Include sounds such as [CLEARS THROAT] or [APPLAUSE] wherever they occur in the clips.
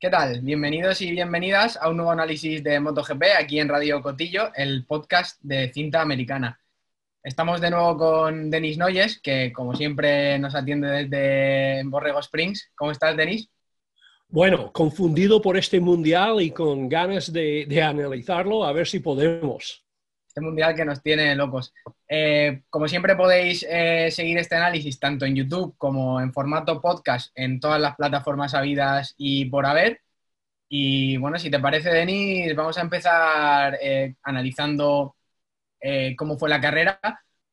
¿Qué tal? Bienvenidos y bienvenidas a un nuevo análisis de MotoGP aquí en Radio Cotillo, el podcast de cinta americana. Estamos de nuevo con Denis Noyes, que como siempre nos atiende desde Borrego Springs. ¿Cómo estás, Denis? Bueno, confundido por este mundial y con ganas de, analizarlo, a ver si podemos. Este mundial que nos tiene locos. Eh, como siempre podéis eh, seguir este análisis tanto en YouTube como en formato podcast en todas las plataformas habidas y por haber. Y bueno, si te parece, Denis, vamos a empezar eh, analizando cómo fue la carrera.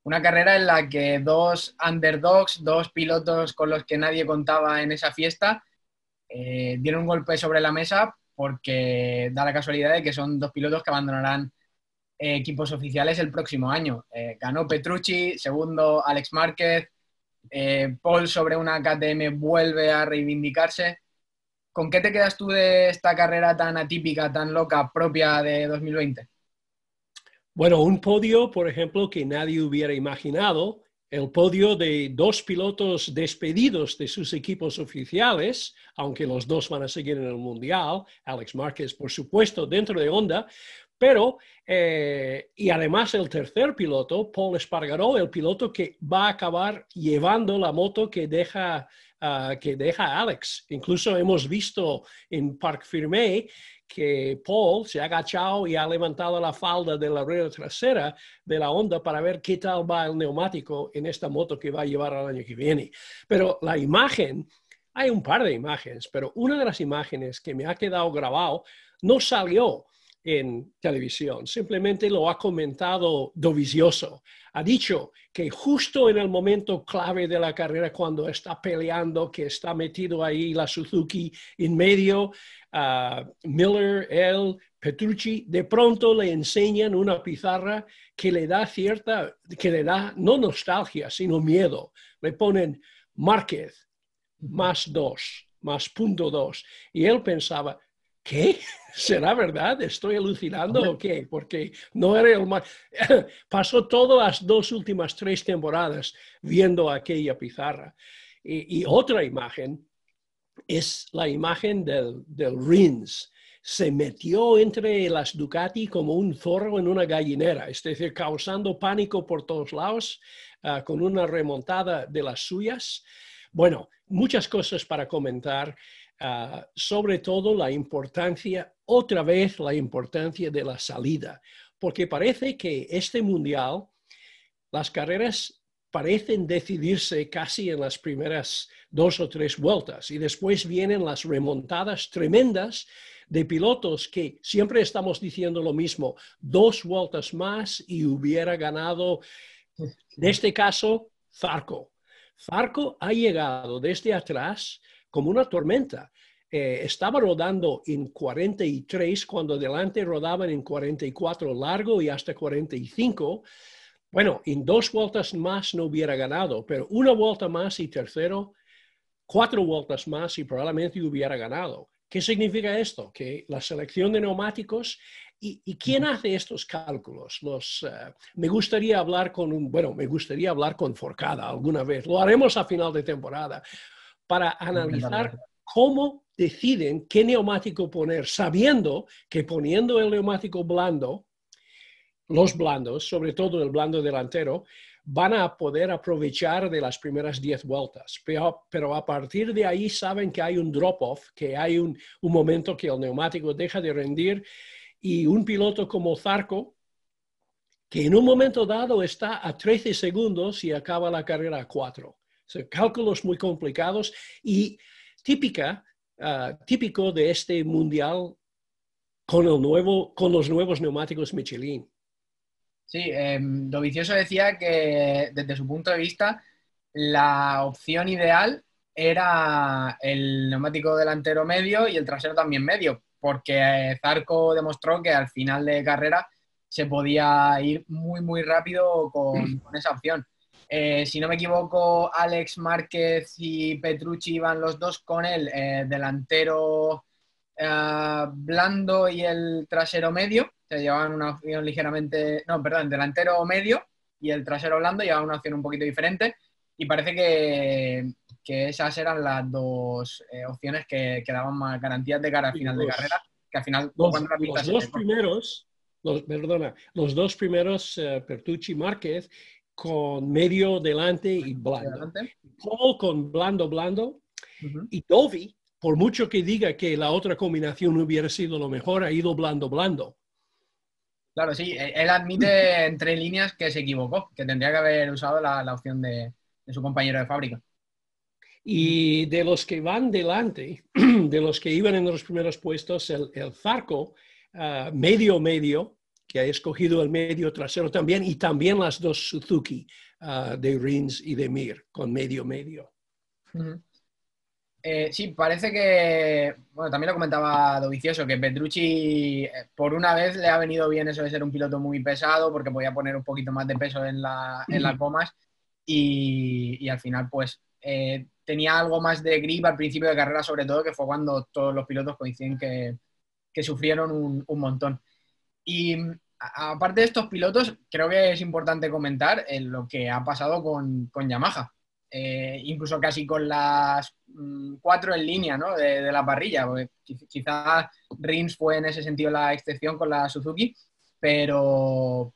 Una carrera en la que dos underdogs, dos pilotos con los que nadie contaba en esa fiesta, dieron un golpe sobre la mesa porque da la casualidad de que son dos pilotos que abandonarán equipos oficiales el próximo año. Eh, ganó Petrucci, segundo Alex Márquez, eh, Paul sobre una KTM vuelve a reivindicarse. ¿Con qué te quedas tú de esta carrera tan atípica, tan loca, propia de 2020? Bueno, un podio, por ejemplo, que nadie hubiera imaginado, el podio de dos pilotos despedidos de sus equipos oficiales, aunque los dos van a seguir en el Mundial, Alex Márquez, por supuesto, dentro de Honda, pero, eh, y además el tercer piloto, Paul Espargaró, el piloto que va a acabar llevando la moto que deja, ah, que deja Alex. Incluso hemos visto en Park Firme que Paul se ha agachado y ha levantado la falda de la rueda trasera de la Honda para ver qué tal va el neumático en esta moto que va a llevar al año que viene. Pero la imagen, hay un par de imágenes, pero una de las imágenes que me ha quedado grabado no salió en televisión, simplemente lo ha comentado Dovizioso. Ha dicho que justo en el momento clave de la carrera, cuando está peleando, que está metido ahí la Suzuki en medio, Miller, él, Petrucci, de pronto le enseñan una pizarra que le da cierta, que le da no nostalgia, sino miedo. Le ponen Márquez, más dos, más punto dos. Y él pensaba, ¿qué? [LAUGHS] ¿Será verdad? ¿Estoy alucinando o qué? Porque no era el más... [LAUGHS] Pasó todas las dos últimas tres temporadas viendo aquella pizarra. Y, otra imagen es la imagen del, del, Rins. Se metió entre las Ducati como un zorro en una gallinera, es decir, causando pánico por todos lados, ah, con una remontada de las suyas. Bueno, muchas cosas para comentar. Ah, sobre todo la importancia, otra vez la importancia de la salida, porque parece que este mundial, las carreras parecen decidirse casi en las primeras dos o tres vueltas y después vienen las remontadas tremendas de pilotos que siempre estamos diciendo lo mismo, dos vueltas más y hubiera ganado, en este caso, Zarco. Zarco ha llegado desde atrás como una tormenta. Eh, estaba rodando en 43 cuando delante rodaban en 44 largo y hasta 45. Bueno, en dos vueltas más no hubiera ganado, pero una vuelta más y tercero, cuatro vueltas más y probablemente hubiera ganado. ¿Qué significa esto? Que la selección de neumáticos ¿Y, quién hace estos cálculos? Los, eh, me gustaría hablar con un, bueno, me gustaría hablar con Forcada alguna vez. Lo haremos a final de temporada para analizar cómo deciden qué neumático poner, sabiendo que poniendo el neumático blando, los blandos, sobre todo el blando delantero, van a poder aprovechar de las primeras 10 vueltas. Pero, a partir de ahí saben que hay un drop-off, que hay un, un, momento que el neumático deja de rendir y un piloto como Zarco, que en un momento dado está a 13 segundos y acaba la carrera a 4 cálculos muy complicados y típica, ah, típico de este mundial con, el nuevo, con los nuevos neumáticos Michelin. Sí, eh, Dovicioso decía que desde su punto de vista la opción ideal era el neumático delantero medio y el trasero también medio, porque eh, Zarco demostró que al final de carrera se podía ir muy, muy rápido con esa opción. Eh, si no me equivoco, Alex Márquez y Petrucci iban los dos con el eh, delantero eh, blando y el trasero medio. Se llevaban una opción ligeramente, no, perdón, delantero medio y el trasero blando llevaban una opción un poquito diferente. Y parece que, que esas eran las dos opciones que, que, daban más garantías de cara al final de carrera, que al final los, dos primeros, los, perdona, los dos primeros uh, Pertucci Márquez con medio delante y blando. Paul con blando blando y Dovi, por mucho que diga que la otra combinación hubiera sido lo mejor, ha ido blando blando. Claro, sí, e, él admite entre líneas que se equivocó, que tendría que haber usado la, opción de, su compañero de fábrica. Y de los que van delante, [CLEARS THROAT] de los que iban en los primeros puestos, el, el Zarco, ah, medio medio, que ha escogido el medio trasero también, y también las dos Suzuki ah, de Rins y de Mir, con medio medio. Eh, sí, parece que, bueno, también lo comentaba Dovicioso, que Petrucci eh, por una vez le ha venido bien eso de ser un piloto muy pesado porque podía poner un poquito más de peso en, la, en las gomas y, al final pues eh, tenía algo más de grip al principio de carrera sobre todo, que fue cuando todos los pilotos coinciden que, sufrieron un, montón. Y aparte de estos pilotos, creo que es importante comentar lo que ha pasado con, con Yamaha eh, incluso casi con las mm, cuatro en línea ¿no? de, la parrilla. Quizás Rins fue en ese sentido la excepción con la Suzuki, pero,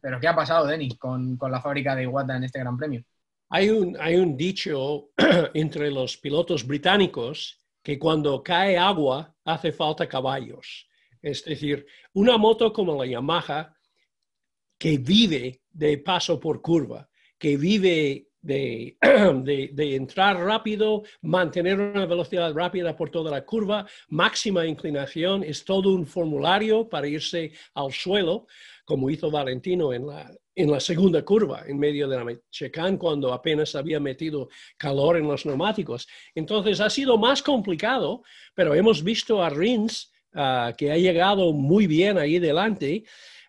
pero ¿qué ha pasado, Denis, con, con la fábrica de Iwata en este Gran Premio? Hay un, hay un dicho [CLEARS THROAT] entre los pilotos británicos que cuando cae agua hace falta caballos. Es decir, una moto como la Yamaha que vive de paso por curva, que vive [CLEARS THROAT] de, entrar rápido, mantener una velocidad rápida por toda la curva, máxima inclinación, es todo un formulario para irse al suelo, como hizo Valentino en la, en la segunda curva, en medio de la checán, cuando apenas había metido calor en los neumáticos. Entonces ha sido más complicado, pero hemos visto a Rins, ah, que ha llegado muy bien ahí delante,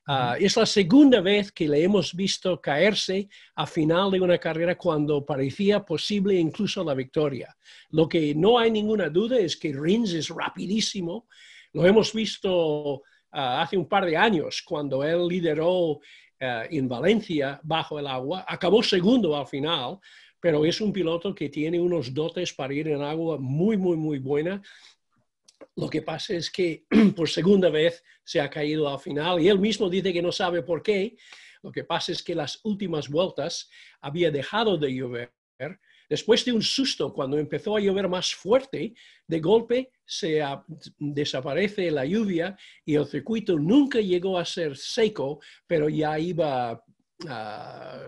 Ah, es la segunda vez que le hemos visto caerse a final de una carrera cuando parecía posible incluso la victoria. Lo que no hay ninguna duda es que Rins es rapidísimo. Lo hemos visto ah, hace un par de años cuando él lideró en Valencia bajo el agua. Acabó segundo al final, pero es un piloto que tiene unos dotes para ir en agua muy, muy, muy buena lo que pasa es que [CLEARS THROAT] por segunda vez se ha caído al final y él mismo dice que no sabe por qué. Lo que pasa es que las últimas vueltas había dejado de llover. Después de un susto, cuando empezó a llover más fuerte, de golpe se desaparece la lluvia y el circuito nunca llegó a ser seco, pero ya iba Ah,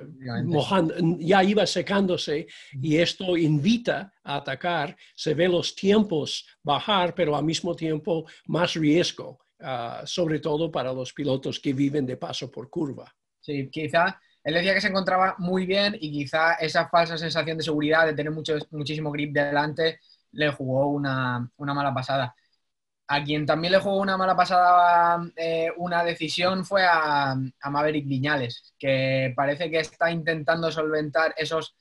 ya iba secándose y esto invita a atacar. Se ve los tiempos bajar, pero al mismo tiempo más riesgo, ah, sobre todo para los pilotos que viven de paso por curva. Sí, quizá él decía que se encontraba muy bien y quizá esa falsa sensación de seguridad, de tener mucho, muchísimo grip delante, le jugó una, una mala pasada. A quien también le jugó una mala pasada eh, una decisión fue a, Maverick Viñales, que parece que está intentando solventar esos,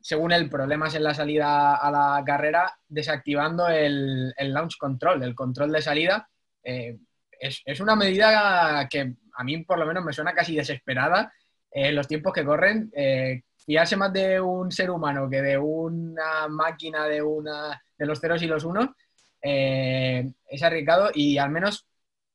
según él, problemas en la salida a la carrera, desactivando el, launch control, el control de salida. Eh, es, una medida que a mí por lo menos me suena casi desesperada en los tiempos que corren. Eh, fiarse más de un ser humano que de una máquina de, una, de los ceros y los unos eh, es arriesgado y al menos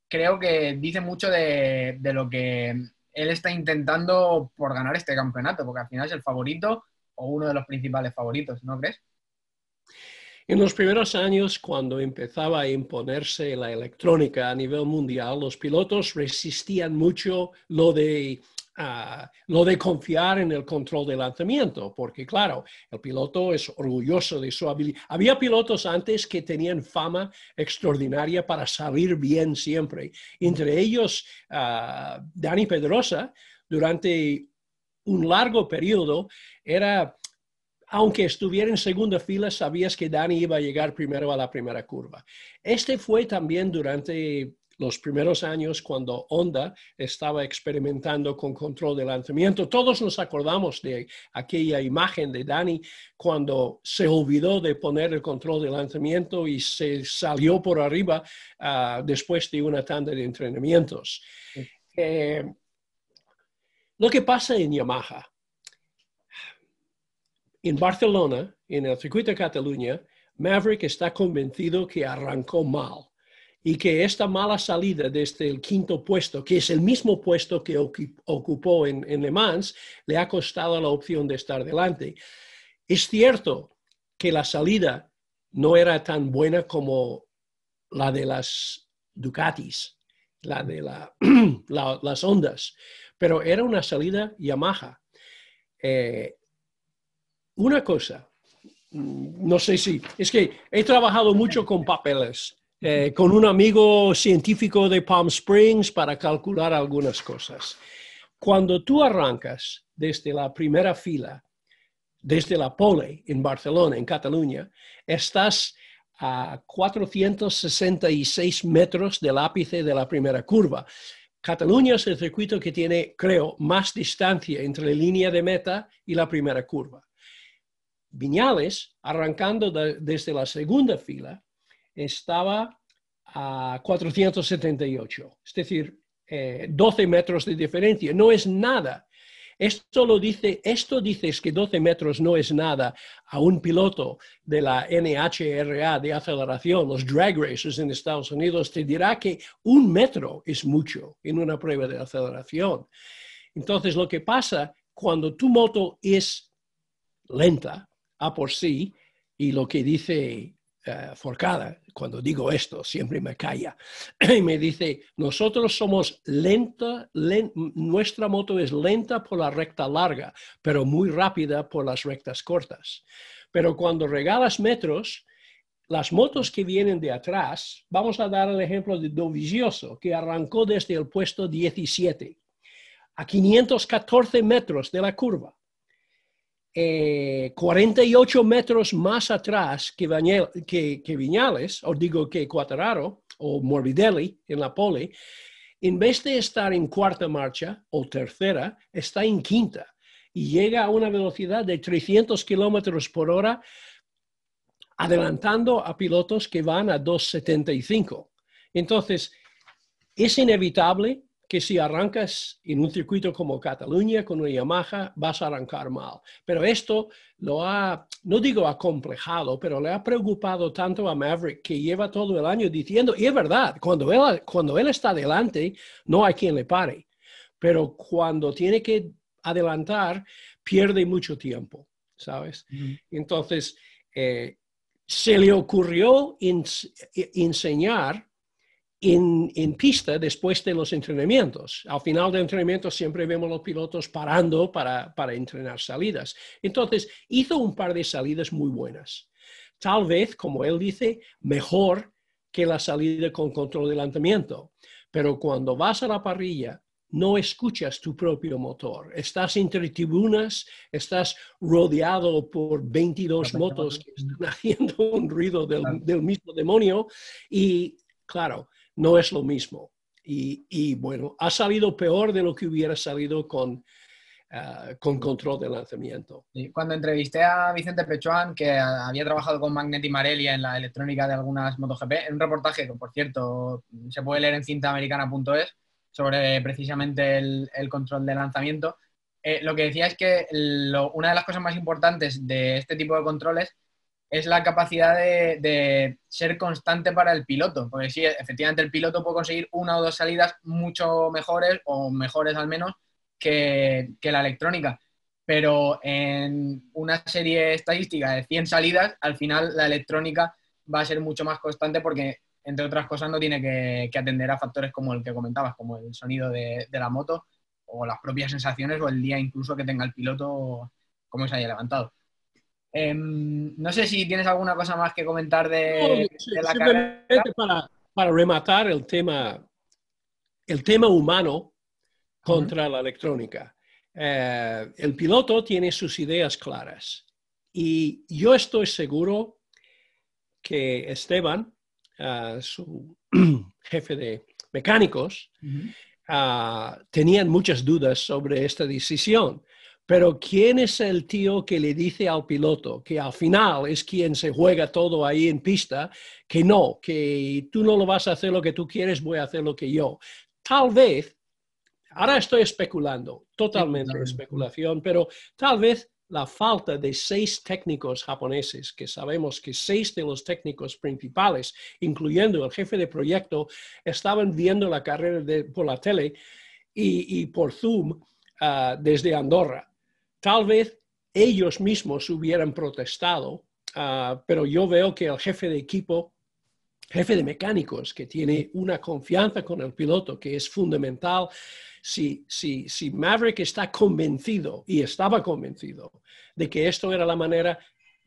creo que dice mucho de, lo que él está intentando por ganar este campeonato, porque al final es el favorito o uno de los principales favoritos, ¿no crees? En los primeros años, cuando empezaba a imponerse la electrónica a nivel mundial, los pilotos resistían mucho lo de lo de confiar en el control de lanzamiento, porque claro, el piloto es orgulloso de su habilidad. Había pilotos antes que tenían fama extraordinaria para salir bien siempre, entre ellos uh, Dani Pedrosa, durante un largo periodo, era aunque estuviera en segunda fila, sabías que Dani iba a llegar primero a la primera curva. Este fue también durante los primeros años cuando Honda estaba experimentando con control de lanzamiento. Todos nos acordamos de aquella imagen de Dani cuando se olvidó de poner el control de lanzamiento y se salió por arriba ah, después de una tanda de entrenamientos. Eh, lo que pasa en Yamaha, en Barcelona, en el circuito de Cataluña, Maverick está convencido que arrancó mal y que esta mala salida desde el quinto puesto, que es el mismo puesto que ocupó en, Le Mans, le ha costado la opción de estar delante. Es cierto que la salida no era tan buena como la de las Ducatis, la de [CLEARS THROAT] las ondas, pero era una salida Yamaha. Eh, una cosa, no sé si, es que he trabajado mucho con papeles, eh, con un amigo científico de Palm Springs para calcular algunas cosas. Cuando tú arrancas desde la primera fila, desde la pole en Barcelona, en Cataluña, estás a 466 metros del ápice de la primera curva. Cataluña es el circuito que tiene, creo, más distancia entre la línea de meta y la primera curva. Viñales, arrancando desde la segunda fila, estaba a 478, es decir, 12 eh, metros de diferencia. No es nada. Esto lo dice, esto dices que 12 metros no es nada a un piloto de la NHRA de aceleración, los drag racers en Estados Unidos, te dirá que un metro es mucho en una prueba de aceleración. Entonces, lo que pasa cuando tu moto es lenta, a por sí y lo que dice eh, Forcada, cuando digo esto, siempre me calla [CLEARS THROAT] y me dice, nosotros somos lenta, nuestra moto es lenta por la recta larga, pero muy rápida por las rectas cortas. Pero cuando regalas metros, las motos que vienen de atrás, vamos a dar el ejemplo de Dovizioso, que arrancó desde el puesto 17 a 514 metros de la curva 48 eh, metros más atrás que, que, Viñales, o digo que Quattararo o Morbidelli en la pole, en vez de estar en cuarta marcha o tercera, está en quinta y llega a una velocidad de 300 kilómetros por hora, adelantando a pilotos que van a 275. Entonces, es inevitable que si arrancas en un circuito como Cataluña con una Yamaha, vas a arrancar mal. Pero esto lo ha, no digo acomplejado, pero le ha preocupado tanto a Maverick que lleva todo el año diciendo, y es verdad, cuando él, cuando él está adelante, no hay quien le pare. Pero cuando tiene que adelantar, pierde mucho tiempo, ¿sabes? Entonces, eh, se le ocurrió enseñar en, pista después de los entrenamientos. Al final del entrenamiento siempre vemos los pilotos parando para, para entrenar salidas. Entonces, hizo un par de salidas muy buenas. Tal vez, como él dice, mejor que la salida con control de lanzamiento. Pero cuando vas a la parrilla, no escuchas tu propio motor. Estás entre tribunas, estás rodeado por 22 motos que están [LAUGHS] haciendo un ruido del, del mismo demonio y, claro, no es lo mismo. Y, bueno, ha salido peor de lo que hubiera salido con, ah, con control de lanzamiento. Cuando entrevisté a Vicente Pechuan, que había trabajado con Magnetti Marelia en la electrónica de algunas MotoGP, en un reportaje que, por cierto, se puede leer en cintaamericana.es sobre precisamente el, control de lanzamiento, eh, lo que decía es que una de las cosas más importantes de este tipo de controles es la capacidad de, ser constante para el piloto. Porque sí, efectivamente el piloto puede conseguir una o dos salidas mucho mejores, o mejores al menos, que, la electrónica. Pero en una serie estadística de 100 salidas, al final la electrónica va a ser mucho más constante porque, entre otras cosas, no tiene que, atender a factores como el que comentabas, como el sonido de, de, la moto o las propias sensaciones o el día incluso que tenga el piloto, como se haya levantado. Em, no sé si tienes alguna cosa más que comentar de, la carrera. Para, para, rematar el tema, el tema humano contra la electrónica. Eh, el piloto tiene sus ideas claras y yo estoy seguro que Esteban, eh, su [CLEARS THROAT] jefe de mecánicos, uh, tenían muchas dudas sobre esta decisión. Pero ¿quién es el tío que le dice al piloto que al final es quien se juega todo ahí en pista, que no, que tú no lo vas a hacer lo que tú quieres, voy a hacer lo que yo? Tal vez, ahora estoy especulando, totalmente especulación, pero tal vez la falta de seis técnicos japoneses, que sabemos que seis de los técnicos principales, incluyendo el jefe de proyecto, estaban viendo la carrera por la tele y, por Zoom ah, desde Andorra. Tal vez ellos mismos hubieran protestado, ah, pero yo veo que el jefe de equipo, jefe de mecánicos, que tiene una confianza con el piloto que es fundamental, si, si, si Maverick está convencido, y estaba convencido, de que esto era la manera,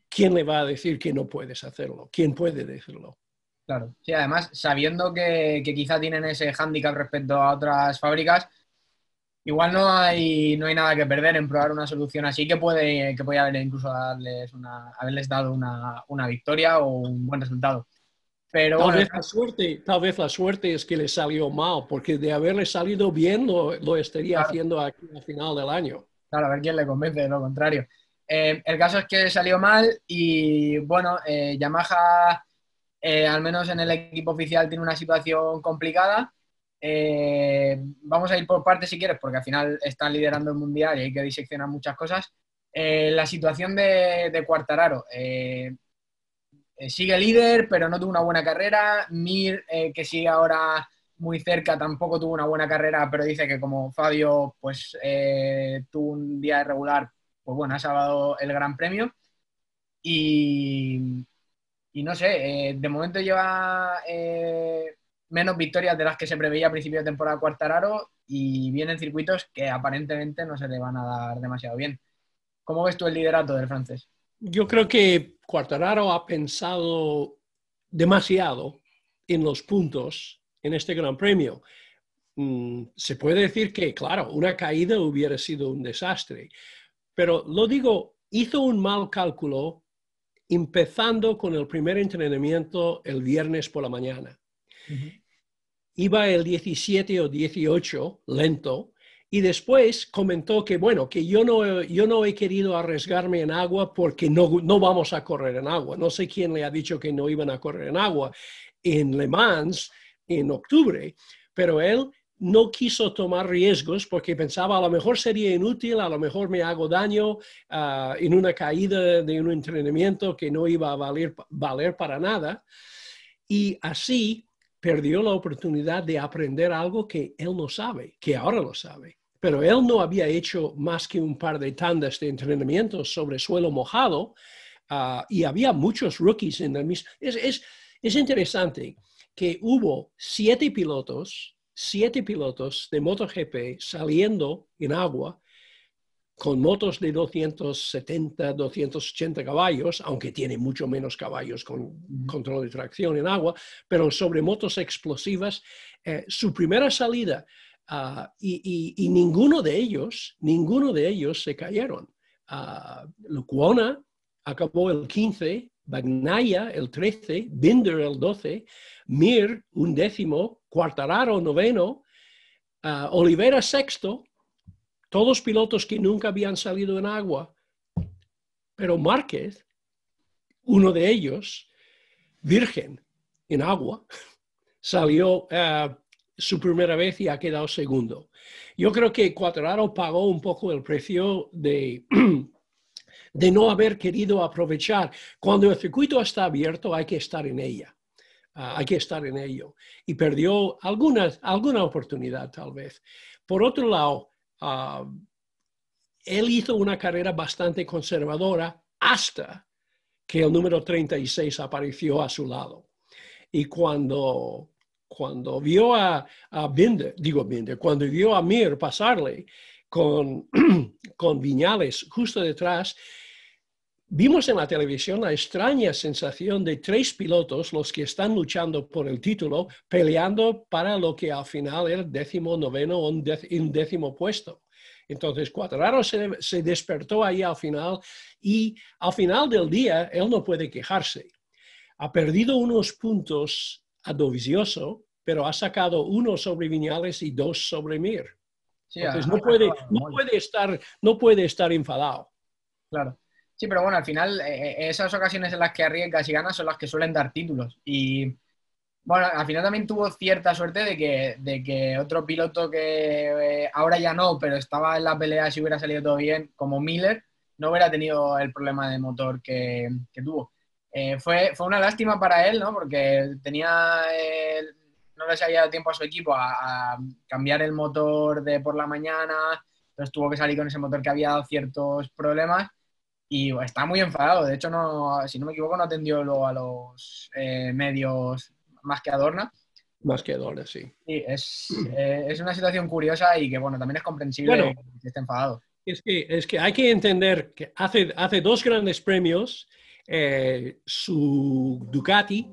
¿quién le va a decir que no puedes hacerlo? ¿Quién puede decirlo? Claro, sí, además, sabiendo que, que quizá tienen ese hándicap respecto a otras fábricas, igual no hay, no hay nada que perder en probar una solución así que puede, que puede haber incluso darles una, haberles dado una, una victoria o un buen resultado. Pero tal, vez la suerte, tal vez la suerte es que le salió mal, porque de haberle salido bien lo, estaría haciendo aquí al final del año. Claro, a ver quién le convence de lo contrario. Eh, el caso es que salió mal y bueno, eh, Yamaha, eh, al menos en el equipo oficial, tiene una situación complicada. Vamos a ir por partes si quieres, porque al final están liderando el mundial y hay que diseccionar muchas cosas. la situación de, Cuartararo. Eh, sigue líder, pero no tuvo una buena carrera. Mir, eh, que sigue ahora muy cerca, tampoco tuvo una buena carrera, pero dice que como Fabio pues, eh, tuvo un día irregular, pues bueno, ha salvado el Gran Premio. Y, y no sé, de momento lleva menos victorias de las que se preveía a principio de temporada Cuartararo y vienen circuitos que aparentemente no se le van a dar demasiado bien. ¿Cómo ves tú el liderato del francés? Yo creo que Cuartararo ha pensado demasiado en los puntos en este Gran Premio. Mm, se puede decir que, claro, una caída hubiera sido un desastre, pero lo digo, hizo un mal cálculo empezando con el primer entrenamiento el viernes por la mañana. Iba el 17 o 18 lento y después comentó que, bueno, que yo no, yo no he querido arriesgarme en agua porque no, no vamos a correr en agua. No sé quién le ha dicho que no iban a correr en agua en Le Mans en octubre, pero él no quiso tomar riesgos porque pensaba a lo mejor sería inútil, a lo mejor me hago daño ah, en una caída de un entrenamiento que no iba a valer, valer para nada. Y así perdió la oportunidad de aprender algo que él no sabe, que ahora lo sabe pero él no había hecho más que un par de tandas de entrenamiento sobre suelo mojado ah, y había muchos rookies en el mismo. Es, es, interesante que hubo siete pilotos, siete pilotos de MotoGP saliendo en agua con motos de 270, 280 caballos, aunque tiene mucho menos caballos con control de tracción en agua, pero sobre motos explosivas, eh, su primera salida Ah, y, ninguno de ellos, ninguno de ellos se cayeron. Uh, Lucuona acabó el 15, Bagnaya el 13, Binder el 12, Mir un décimo, Cuartararo noveno, uh, Olivera sexto, todos pilotos que nunca habían salido en agua, pero Márquez, uno de ellos, virgen en agua, [LAUGHS] salió su primera vez y ha quedado segundo. Yo creo que Cuadraro pagó un poco el precio de, [CLEARS THROAT] de no haber querido aprovechar. Cuando el circuito está abierto hay que estar en ella. Ah, hay que estar en ello. Y perdió alguna, alguna oportunidad tal vez. Por otro lado, ah, él hizo una carrera bastante conservadora hasta que el número 36 apareció a su lado. Y cuando cuando vio a, a Binder, digo Binder, cuando vio a Mir pasarle con, [CLEARS THROAT] con Viñales justo detrás, vimos en la televisión la extraña sensación de tres pilotos, los que están luchando por el título, peleando para lo que al final era décimo noveno o un décimo puesto. Entonces, Cuadraro se, se, despertó ahí al final y al final del día él no puede quejarse. Ha perdido unos puntos a Dovizioso, pero ha sacado uno sobre Viñales y dos sobre Mir. Entonces no puede, no, puede estar, no puede estar enfadado. Claro. Sí, pero bueno, al final eh, esas ocasiones en las que arriesgas y ganas son las que suelen dar títulos. Y bueno, al final también tuvo cierta suerte de que, de que otro piloto que eh, ahora ya no, pero estaba en la pelea si hubiera salido todo bien, como Miller, no hubiera tenido el problema de motor que, tuvo. Eh, fue, fue una lástima para él, ¿no? Porque tenía, no le había dado tiempo a su equipo a, cambiar el motor de por la mañana, entonces tuvo que salir con ese motor que había dado ciertos problemas y está muy enfadado. De hecho, no, si no me equivoco, no atendió luego a los eh, medios más que Adorna. Más que Adorna, sí. sí es, eh, es, una situación curiosa y que, bueno, también es comprensible que esté enfadado. Es que, es que hay que entender que hace, hace dos grandes premios, eh, su Ducati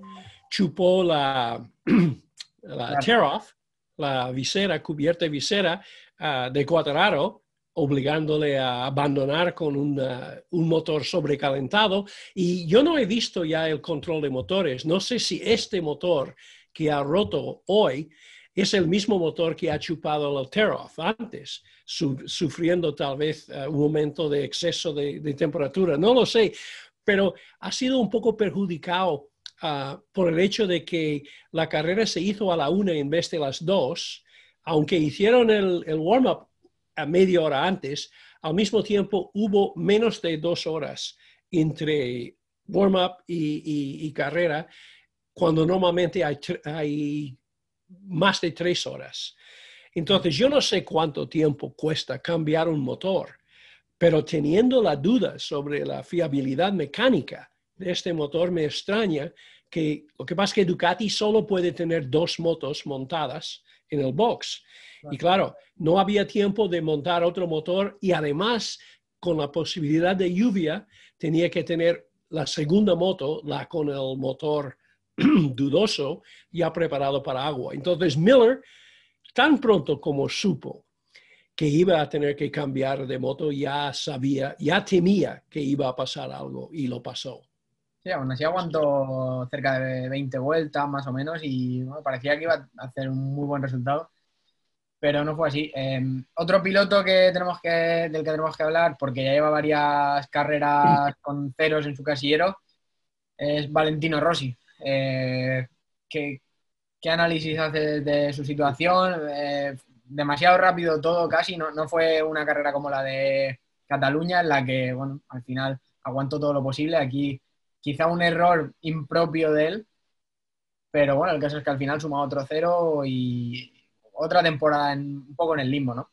chupó la, [CLEARS THROAT] la tear-off, la visera, cubierta visera ah, de Cuadraro, obligándole a abandonar con un motor sobrecalentado. Y yo no he visto ya el control de motores. No sé si este motor que ha roto hoy es el mismo motor que ha chupado el tear-off antes, sufriendo tal vez eh, un momento de exceso de, temperatura. No lo sé, pero ha sido un poco perjudicado ah, por el hecho de que la carrera se hizo a la una en vez de las dos, aunque hicieron el, el warm-up a media hora antes, al mismo tiempo hubo menos de dos horas entre warm-up y, carrera, cuando normalmente hay, hay más de tres horas. Entonces, yo no sé cuánto tiempo cuesta cambiar un motor, pero teniendo la duda sobre la fiabilidad mecánica de este motor, me extraña que lo que pasa es que Ducati solo puede tener dos motos montadas en el box. Y claro, no había tiempo de montar otro motor y además, con la posibilidad de lluvia, tenía que tener la segunda moto, la con el motor [CLEARS THROAT] dudoso, ya preparado para agua. Entonces Miller, tan pronto como supo que iba a tener que cambiar de moto, ya sabía, ya temía que iba a pasar algo y lo pasó. Sí, aún así aguantó cerca de 20 vueltas más o menos y parecía que iba a hacer un muy buen resultado, pero no fue así. Em, otro piloto que tenemos que, del que tenemos que hablar, porque ya lleva varias carreras [LAUGHS] con ceros en su casillero, es Valentino Rossi. Eh, ¿qué, análisis hace de su situación? Eh, demasiado rápido todo, casi. No, no fue una carrera como la de Cataluña, en la que, bueno, al final aguantó todo lo posible. Aquí quizá un error impropio de él, pero bueno, el caso es que al final suma otro cero y otra temporada un poco en el limbo, ¿no?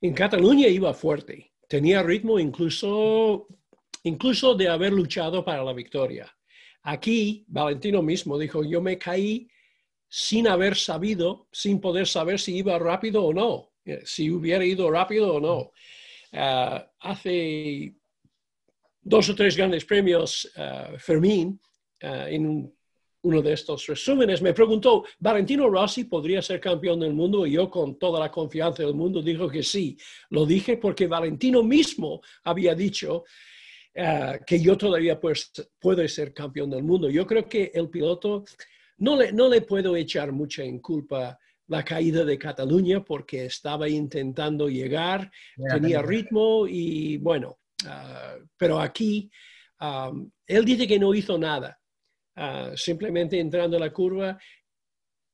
En Cataluña iba fuerte, tenía ritmo incluso, incluso de haber luchado para la victoria. Aquí, Valentino mismo dijo, yo me caí sin haber sabido, sin poder saber si iba rápido o no, eh, si hubiera ido rápido o no. Ah, hace dos o tres grandes premios uh, Fermín uh, en uno de estos resúmenes, me preguntó, ¿Valentino Rossi podría ser campeón del mundo? Y yo con toda la confianza del mundo dijo que sí. Lo dije porque Valentino mismo había dicho uh, que yo todavía pues, puedo ser campeón del mundo. Yo creo que el piloto, no le, no le puedo echar mucha en culpa la caída de Cataluña porque estaba intentando llegar, tenía ritmo y bueno, Ah, pero aquí él dice que no hizo nada. Ah, simplemente entrando en la curva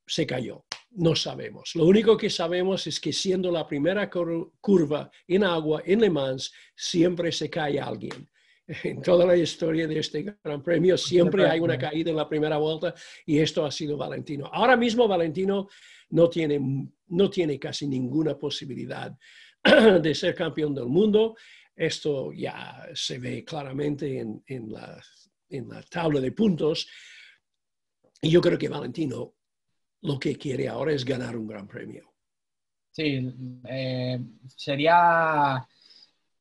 se cayó. No sabemos. Lo único que sabemos es que siendo la primera curva en agua en Le Mans, siempre se cae alguien. [LAUGHS] En toda la historia de este Gran Premio siempre hay una caída en la primera vuelta y esto ha sido Valentino. Ahora mismo Valentino no tiene, no tiene casi ninguna posibilidad [CLEARS THROAT] de ser campeón del mundo. Esto ya se ve claramente en, la, en la tabla de puntos. Y yo creo que Valentino lo que quiere ahora es ganar un gran premio. Sí, eh, sería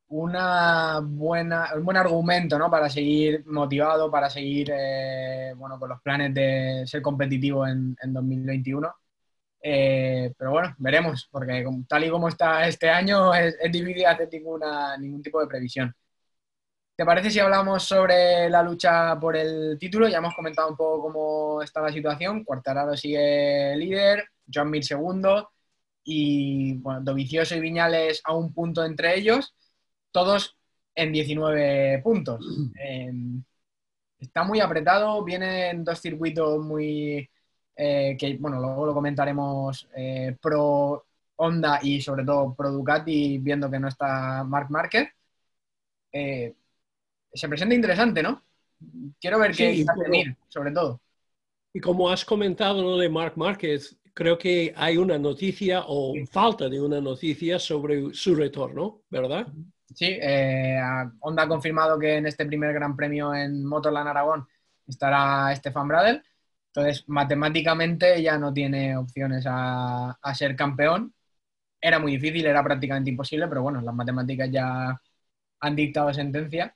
una buena, un buen argumento ¿no? para seguir motivado, para seguir eh, bueno, con los planes de ser competitivo en, en 2021. Eh, pero bueno, veremos, porque tal y como está este año es, difícil hacer ninguna, ningún tipo de previsión. ¿Te parece si hablamos sobre la lucha por el título? Ya hemos comentado un poco cómo está la situación. Cuartararo sigue líder, John Mir segundo y bueno, Dovicioso y Viñales a un punto entre ellos, todos en 19 puntos. Em, está muy apretado, vienen dos circuitos muy, eh, que bueno, luego lo comentaremos eh, pro Honda y sobre todo pro Ducati, viendo que no está Mark Marquez. eh, se presenta interesante, ¿no? Quiero ver qué hace Mir, sobre todo. Y como has comentado lo de Mark Márquez, creo que hay una noticia o falta de una noticia sobre su retorno, ¿verdad? Sí, eh, Honda ha confirmado que en este primer Gran Premio en Motorland Aragón estará Stefan Bradel. Entonces, matemáticamente ya no tiene opciones a, ser campeón. Era muy difícil, era prácticamente imposible, pero bueno, las matemáticas ya han dictado sentencia.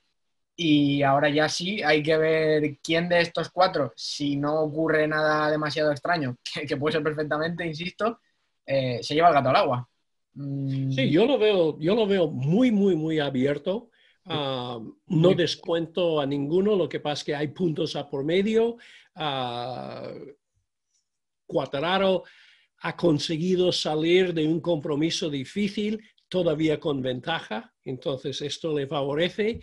Y ahora ya sí, hay que ver quién de estos cuatro, si no ocurre nada demasiado extraño, [LAUGHS] que, puede ser perfectamente, insisto, eh, se lleva el gato al agua. Mm. Sí, yo lo veo, yo lo veo muy, muy, muy abierto. Ah, no descuento a ninguno, lo que pasa es que hay puntos a por medio. Uh, ha conseguido salir de un compromiso difícil todavía con ventaja, entonces esto le favorece.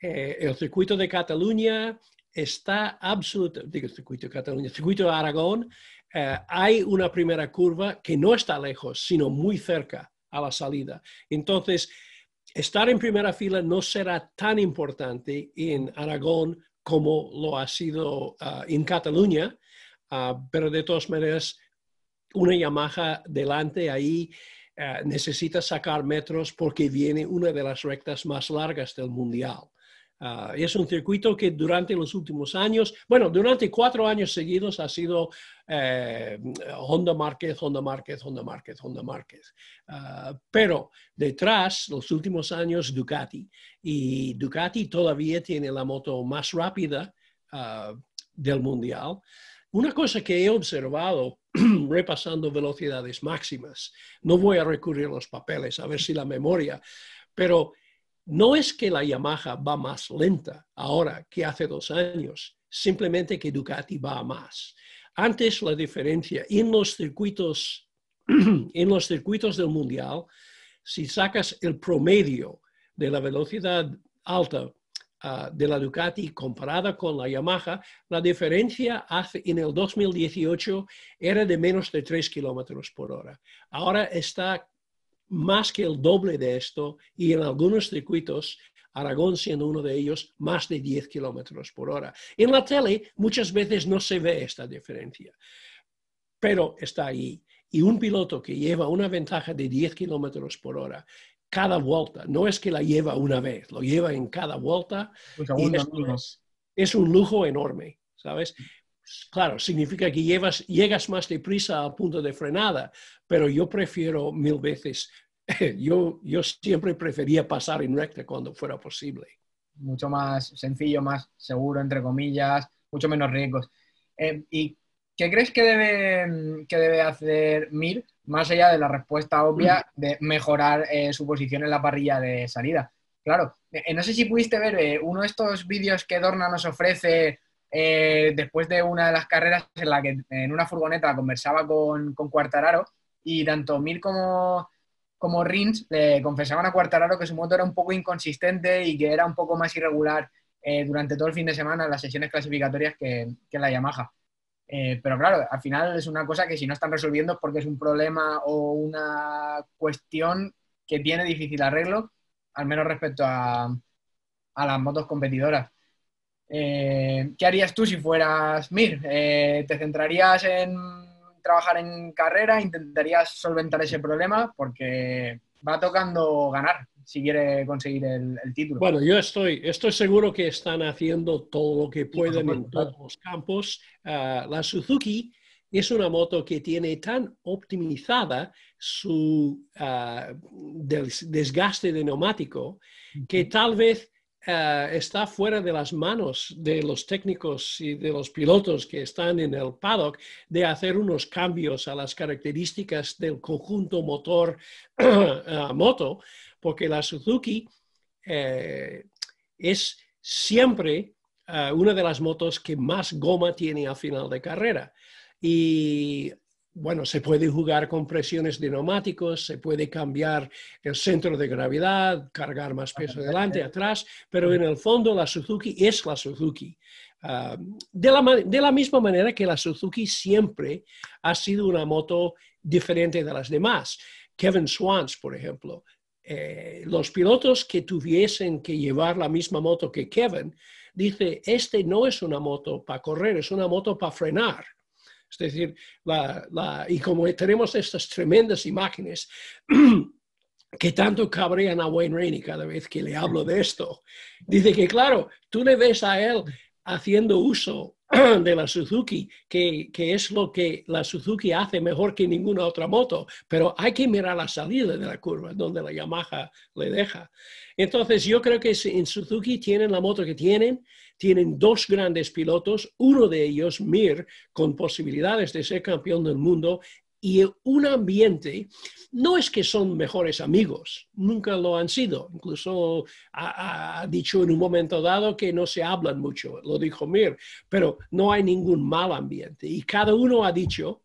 Eh, el circuito de Cataluña está absolutamente, digo circuito de Cataluña, circuito de Aragón, eh, hay una primera curva que no está lejos, sino muy cerca a la salida. Entonces, estar en primera fila no será tan importante en Aragón como lo ha sido ah, en Cataluña, ah, pero de todas maneras, una Yamaha delante ahí ah, necesita sacar metros porque viene una de las rectas más largas del mundial. Ah, es un circuito que durante los últimos años, bueno, durante cuatro años seguidos ha sido eh, Honda Márquez, Honda Márquez, Honda Márquez, Honda Márquez. Ah, pero detrás, los últimos años, Ducati. Y Ducati todavía tiene la moto más rápida ah, del mundial. Una cosa que he observado [CLEARS THROAT] repasando velocidades máximas, no voy a recurrir a los papeles a ver si la memoria, pero no es que la Yamaha va más lenta ahora que hace dos años, simplemente que Ducati va más. Antes la diferencia en los circuitos, [CLEARS THROAT] en los circuitos del mundial, si sacas el promedio de la velocidad alta ah, de la Ducati comparada con la Yamaha, la diferencia hace, en el 2018 era de menos de 3 kilómetros por hora. Ahora está más que el doble de esto y en algunos circuitos, Aragón siendo uno de ellos, más de 10 kilómetros por hora. En la tele muchas veces no se ve esta diferencia, pero está ahí. Y un piloto que lleva una ventaja de 10 kilómetros por hora cada vuelta, no es que la lleva una vez, lo lleva en cada vuelta. es, un lujo enorme, ¿sabes? Claro, significa que llevas, llegas más deprisa al punto de frenada, pero yo prefiero mil veces [LAUGHS] yo, yo siempre prefería pasar en recta cuando fuera posible. Mucho más sencillo, más seguro, entre comillas, mucho menos riesgos. Eh, ¿Y qué crees que debe, que debe hacer Mir, más allá de la respuesta obvia mm. de mejorar eh, su posición en la parrilla de salida? Claro, eh, no sé si pudiste ver uno de estos vídeos que Dorna nos ofrece después de una de las carreras en la que en una furgoneta conversaba con, con Cuartararo y tanto Mir como, como Rins le confesaban a Cuartararo que su moto era un poco inconsistente y que era un poco más irregular eh, durante todo el fin de semana en las sesiones clasificatorias que, la Yamaha. Eh, pero claro, al final es una cosa que si no están resolviendo es porque es un problema o una cuestión que tiene difícil arreglo, al menos respecto a, las motos competidoras. Eh, ¿Qué harías tú si fueras Mir? ¿Te centrarías en trabajar en carrera, intentarías solventar ese problema porque va tocando ganar si quiere conseguir el, título. Bueno, yo estoy, estoy seguro que están haciendo todo lo que pueden en todos los campos. Ah, la Suzuki es una moto que tiene tan optimizada su ah, desgaste de neumático que tal vez eh, está fuera de las manos de los técnicos y de los pilotos que están en el paddock de hacer unos cambios a las características del conjunto motor [CLEARS THROAT] eh, moto, porque la Suzuki eh, es siempre una de las motos que más goma tiene al final de carrera. Y bueno, se puede jugar con presiones de neumáticos, se puede cambiar el centro de gravedad, cargar más peso adelante, atrás, pero en el fondo la Suzuki es la Suzuki. Ah, de, la, de, la, misma manera que la Suzuki siempre ha sido una moto diferente de las demás. Kevin Swans, por ejemplo, eh, los pilotos que tuviesen que llevar la misma moto que Kevin, dice, este no es una moto para correr, es una moto para frenar. Es decir, y como tenemos estas tremendas imágenes [CLEARS THROAT] que tanto cabrean a Wayne Rainey cada vez que le hablo de esto, dice que, claro, tú le ves a él haciendo uso [CLEARS THROAT] de la Suzuki, que, es lo que la Suzuki hace mejor que ninguna otra moto, pero hay que mirar la salida de la curva, donde la Yamaha le deja. Entonces, yo creo que en Suzuki tienen la moto que tienen, tienen dos grandes pilotos, uno de ellos, Mir, con posibilidades de ser campeón del mundo, y un ambiente, no es que son mejores amigos, nunca lo han sido. Incluso ha, dicho en un momento dado que no se hablan mucho, lo dijo Mir, pero no hay ningún mal ambiente. Y cada uno ha dicho,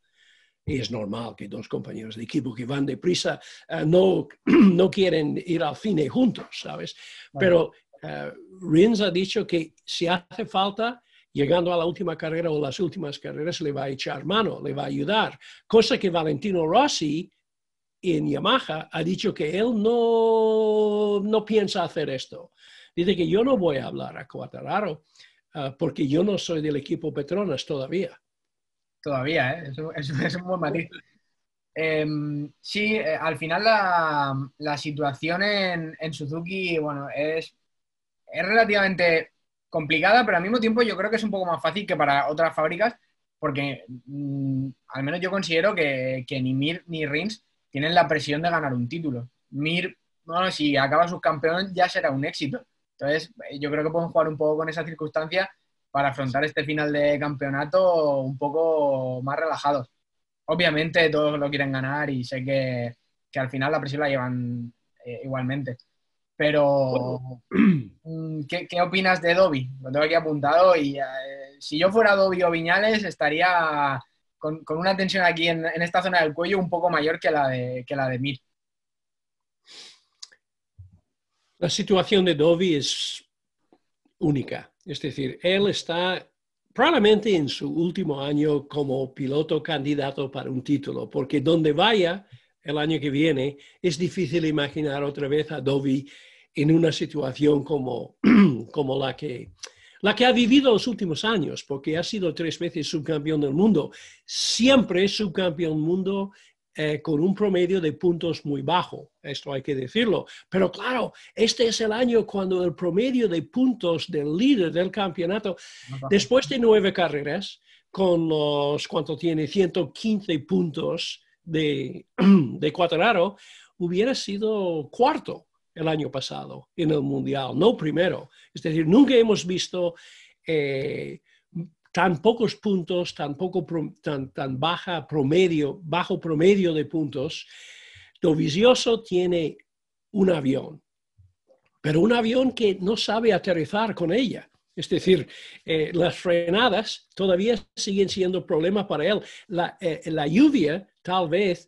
y es normal que dos compañeros de equipo que van deprisa uh, no, [CLEARS THROAT] no quieren ir al cine juntos, ¿sabes? Pero uh, Rins ha dicho que si hace falta, llegando a la última carrera o las últimas carreras, le va a echar mano, le va a ayudar. Cosa que Valentino Rossi en Yamaha ha dicho que él no, no piensa hacer esto. Dice que yo no voy a hablar a Cuatararo ah, porque yo no soy del equipo Petronas todavía. Todavía, ¿eh? Eso, [LAUGHS] es un buen. Em, sí, eh, al final la, situación en, en, Suzuki, bueno, es, es relativamente complicada, pero al mismo tiempo yo creo que es un poco más fácil que para otras fábricas, porque mm, al menos yo considero que, ni Mir ni Rins tienen la presión de ganar un título. Mir, bueno, si acaba subcampeón ya será un éxito. Entonces, yo creo que pueden jugar un poco con esa circunstancia para afrontar este final de campeonato un poco más relajados. Obviamente todos lo quieren ganar y sé que, al final la presión la llevan eh, igualmente. Pero, [CLEARS THROAT] mm, ¿qué, opinas de Dobby? Lo tengo aquí apuntado y eh, si yo fuera Dobby o Viñales estaría con, una tensión aquí en, esta zona del cuello un poco mayor que la de, que la de Mir. La situación de Dobby es única. Es decir, él está probablemente en su último año como piloto candidato para un título, porque donde vaya el año que viene, es difícil imaginar otra vez a Dobby en una situación como, [CLEARS THROAT] como la, que, la que ha vivido los últimos años, porque ha sido tres veces subcampeón del mundo, siempre subcampeón del mundo eh, con un promedio de puntos muy bajo, esto hay que decirlo. Pero claro, este es el año cuando el promedio de puntos del líder del campeonato, después de nueve carreras, con los, ¿cuánto tiene? 115 puntos de, [CLEARS THROAT] de Cuateraro, hubiera sido cuarto el año pasado en el Mundial, no primero. Es decir, nunca hemos visto eh, tan pocos puntos, tan, poco, promedio, bajo promedio de puntos. Dovizioso tiene un avión, pero un avión que no sabe aterrizar con ella. Es decir, eh, las frenadas todavía siguen siendo problema para él. La, eh, lluvia tal vez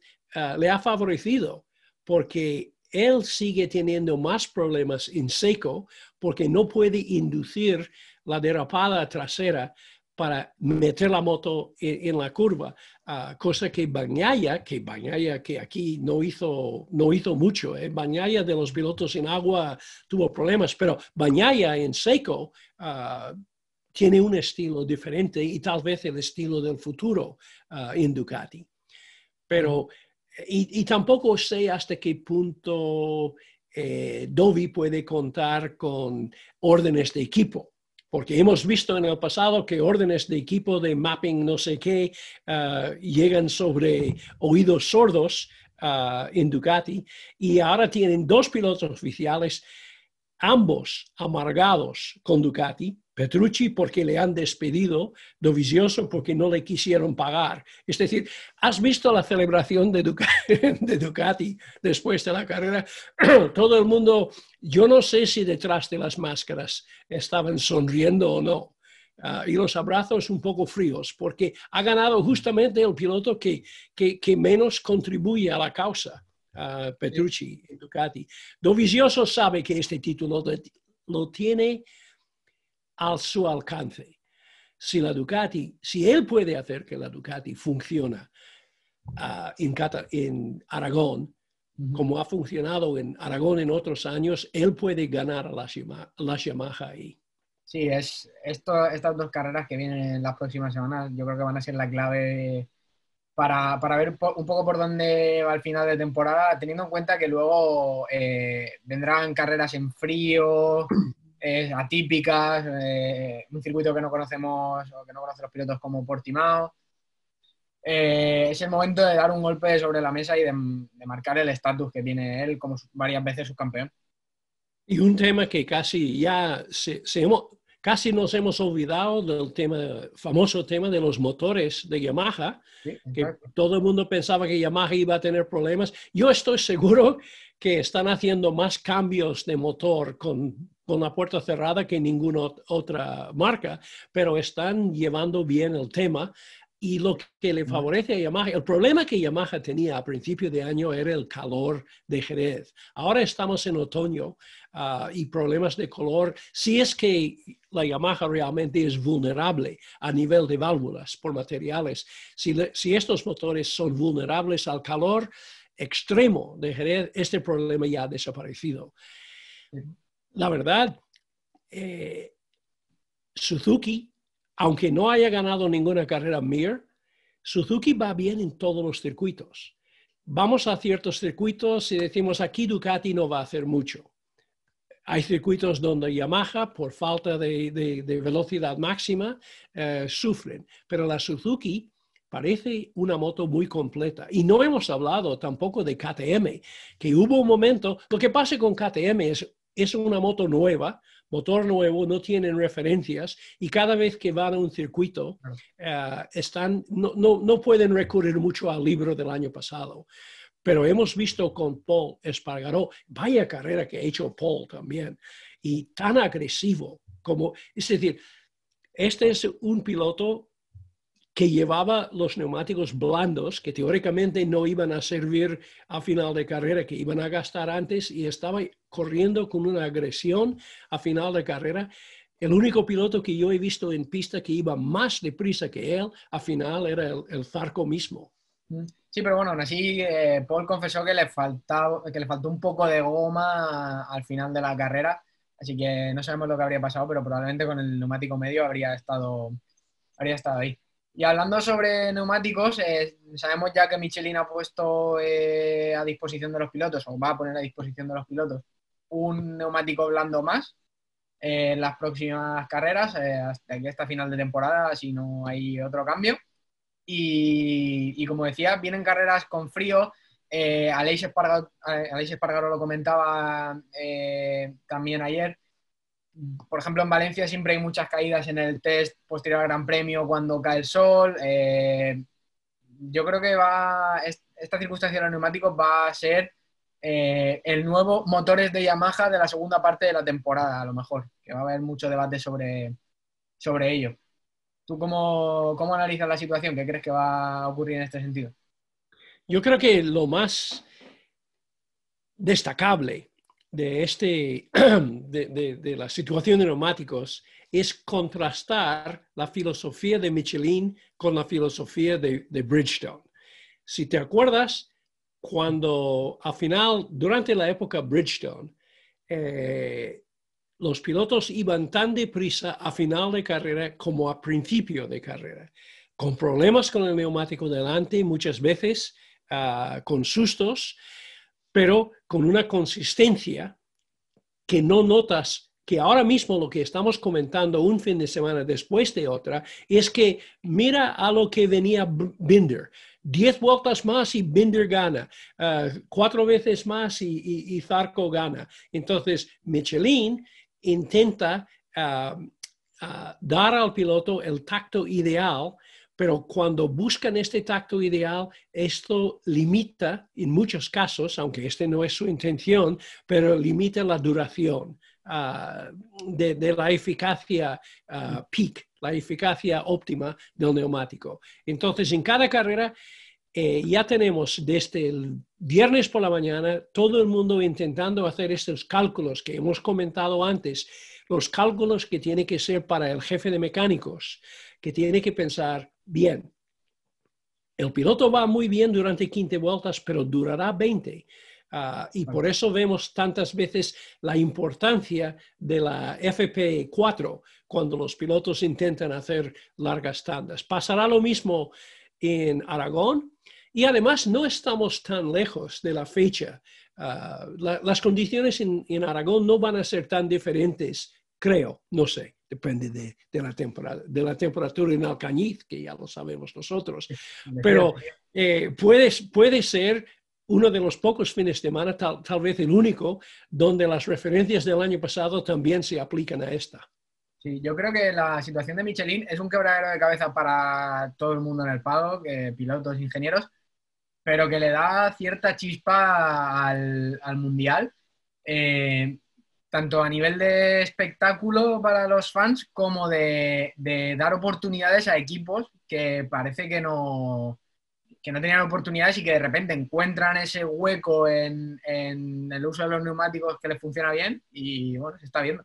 le ha favorecido porque él sigue teniendo más problemas en seco porque no puede inducir la derrapada trasera para meter la moto en, la curva, ah, cosa que Bañaya, que Bañaya que aquí no hizo, no hizo mucho, eh. De los pilotos en agua tuvo problemas, pero Bañaya en seco ah, tiene un estilo diferente y tal vez el estilo del futuro ah, en Ducati. Pero y, tampoco sé hasta qué punto eh, Dovi puede contar con órdenes de equipo, porque hemos visto en el pasado que órdenes de equipo de mapping no sé qué ah, llegan sobre oídos sordos uh, en Ducati y ahora tienen dos pilotos oficiales, ambos amargados con Ducati, Petrucci porque le han despedido, Dovizioso porque no le quisieron pagar. Es decir, ¿has visto la celebración de, [LAUGHS] Ducati, después de la carrera? [CLEARS THROAT] Todo el mundo, yo no sé si detrás de las máscaras estaban sonriendo o no. Ah, y los abrazos un poco fríos, porque ha ganado justamente el piloto que, que, menos contribuye a la causa, uh, Petrucci, Ducati. Dovizioso sabe que este título lo tiene a su alcance. Si la Ducati, si él puede hacer que la Ducati funcione ah, en, Aragón, como ha funcionado en Aragón en otros años, él puede ganar a las, Yamaha ahí. Sí, es esto, estas dos carreras que vienen en las próximas semanas, yo creo que van a ser la clave para, ver un poco por dónde va el final de temporada, teniendo en cuenta que luego eh, vendrán carreras en frío, eh, atípicas, eh, un circuito que no conocemos o que no conocen los pilotos como Portimao. es el momento de dar un golpe sobre la mesa y de, marcar el estatus que tiene él como varias veces subcampeón. Y un tema que casi ya se, se, Casi nos hemos olvidado del tema, famoso tema de los motores de Yamaha, que todo el mundo pensaba que Yamaha iba a tener problemas. Yo estoy seguro que están haciendo más cambios de motor con, con la puerta cerrada que ninguna otra marca, pero están llevando bien el tema y lo que le favorece a Yamaha, el problema que Yamaha tenía a principio de año era el calor de Jerez. Ahora estamos en otoño ah, y problemas de color. Si es que la Yamaha realmente es vulnerable a nivel de válvulas por materiales, si, si estos motores son vulnerables al calor extremo de Jerez, este problema ya ha desaparecido. La verdad, eh, Suzuki aunque no haya ganado ninguna carrera Mir, Suzuki va bien en todos los circuitos. Vamos a ciertos circuitos y decimos aquí Ducati no va a hacer mucho. Hay circuitos donde Yamaha, por falta de, velocidad máxima, eh, sufren, pero la Suzuki parece una moto muy completa. Y no hemos hablado tampoco de KTM, que hubo un momento, lo que pasa con KTM es, es una moto nueva, motor nuevo, no tienen referencias y cada vez que van a un circuito eh, están, no, no, pueden recurrir mucho al libro del año pasado. Pero hemos visto con Paul Espargaró, vaya carrera que ha hecho Paul también, y tan agresivo como, es decir, este es un piloto que llevaba los neumáticos blandos, que teóricamente no iban a servir a final de carrera, que iban a gastar antes, y estaba corriendo con una agresión a final de carrera. El único piloto que yo he visto en pista que iba más deprisa que él, a final era el, Zarco mismo. Mm. Sí, pero bueno, aún así eh, Paul confesó que le, faltaba, que le faltó un poco de goma al final de la carrera, así que no sabemos lo que habría pasado, pero probablemente con el neumático medio habría estado, habría estado ahí. Y hablando sobre neumáticos, eh, sabemos ya que Michelin ha puesto eh, a disposición de los pilotos, o va a poner a disposición de los pilotos, un neumático blando más eh, en las próximas carreras, hasta esta final de temporada, si no hay otro cambio. Y, como decía, vienen carreras con frío. Aleix Espargaro, lo comentaba también ayer por ejemplo, en Valencia siempre hay muchas caídas en el test posterior al Gran Premio cuando cae el sol. Eh, yo creo que va esta circunstancia de los neumáticos va a ser eh, el nuevo motores de Yamaha de la segunda parte de la temporada, a lo mejor, que va a haber mucho debate sobre, sobre ello. ¿Tú cómo, cómo analizas la situación? ¿Qué crees que va a ocurrir en este sentido? Yo creo que lo más destacable de, este, [CLEARS THROAT] de, la situación de neumáticos es contrastar la filosofía de Michelin con la filosofía de, Bridgestone. Si te acuerdas, cuando al final, durante la época Bridgestone, eh, los pilotos iban tan deprisa a final de carrera como a principio de carrera, con problemas con el neumático delante, muchas veces ah, con sustos, pero con una consistencia que no notas que ahora mismo lo que estamos comentando un fin de semana después de otra es que mira a lo que venía Binder. Diez vueltas más y Binder gana. Ah, cuatro veces más y, Zarco gana. Entonces, Michelin intenta ah, ah, dar al piloto el tacto ideal pero cuando buscan este tacto ideal, esto limita, en muchos casos, aunque este no es su intención, pero limita la duración ah, de, la eficacia ah, peak, la eficacia óptima del neumático. Entonces, en cada carrera eh, ya tenemos desde el viernes por la mañana todo el mundo intentando hacer estos cálculos que hemos comentado antes, los cálculos que tiene que ser para el jefe de mecánicos, que tiene que pensar bien. El piloto va muy bien durante 15 vueltas, pero durará 20. Ah, y por eso vemos tantas veces la importancia de la FP4 cuando los pilotos intentan hacer largas tandas. Pasará lo mismo en Aragón y además no estamos tan lejos de la fecha. Ah, las condiciones en, Aragón no van a ser tan diferentes, creo, no sé, depende de, la, de la temperatura en Alcañiz, que ya lo sabemos nosotros. Pero eh, puede, puede ser uno de los pocos fines de semana, tal, vez el único, donde las referencias del año pasado también se aplican a esta. Sí, yo creo que la situación de Michelin es un quebradero de cabeza para todo el mundo en el paddock, pilotos, ingenieros, pero que le da cierta chispa al, mundial, eh, tanto a nivel de espectáculo para los fans como de dar oportunidades a equipos que parece que no, que no tenían oportunidades y que de repente encuentran ese hueco en, en el uso de los neumáticos que les funciona bien y bueno, se está viendo.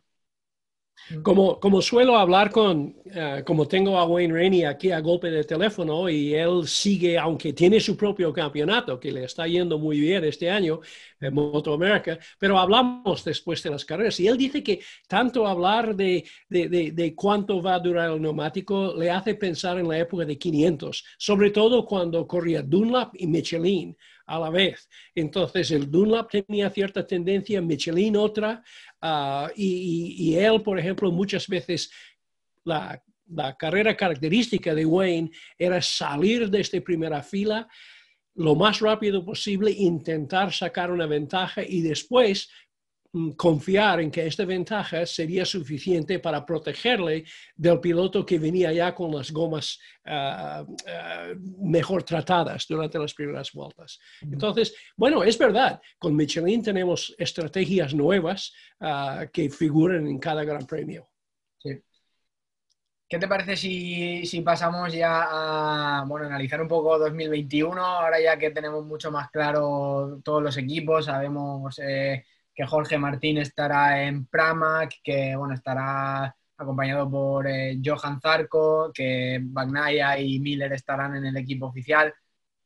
Como, como suelo hablar con, eh, como tengo a Wayne Rainey aquí a golpe de teléfono y él sigue, aunque tiene su propio campeonato, que le está yendo muy bien este año en Moto America, pero hablamos después de las carreras. Y él dice que tanto hablar de, de, de, de cuánto va a durar el neumático le hace pensar en la época de 500, sobre todo cuando corría Dunlap y Michelin a la vez. Entonces el Dunlap tenía cierta tendencia, Michelin otra, ah, y, él, por ejemplo, muchas veces la, carrera característica de Wayne era salir desde primera fila lo más rápido posible, intentar sacar una ventaja y después confiar en que esta ventaja sería suficiente para protegerle del piloto que venía ya con las gomas ah, ah, mejor tratadas durante las primeras vueltas. Entonces, bueno, es verdad, con Michelin tenemos estrategias nuevas ah, que figuran en cada gran premio. ¿Qué te parece si, si, pasamos ya a bueno, analizar un poco 2021? Ahora ya que tenemos mucho más claro todos los equipos, sabemos... Eh, que Jorge Martín estará en Pramac, que bueno, estará acompañado por eh, Johan Zarco, que Bagnaya y Miller estarán en el equipo oficial,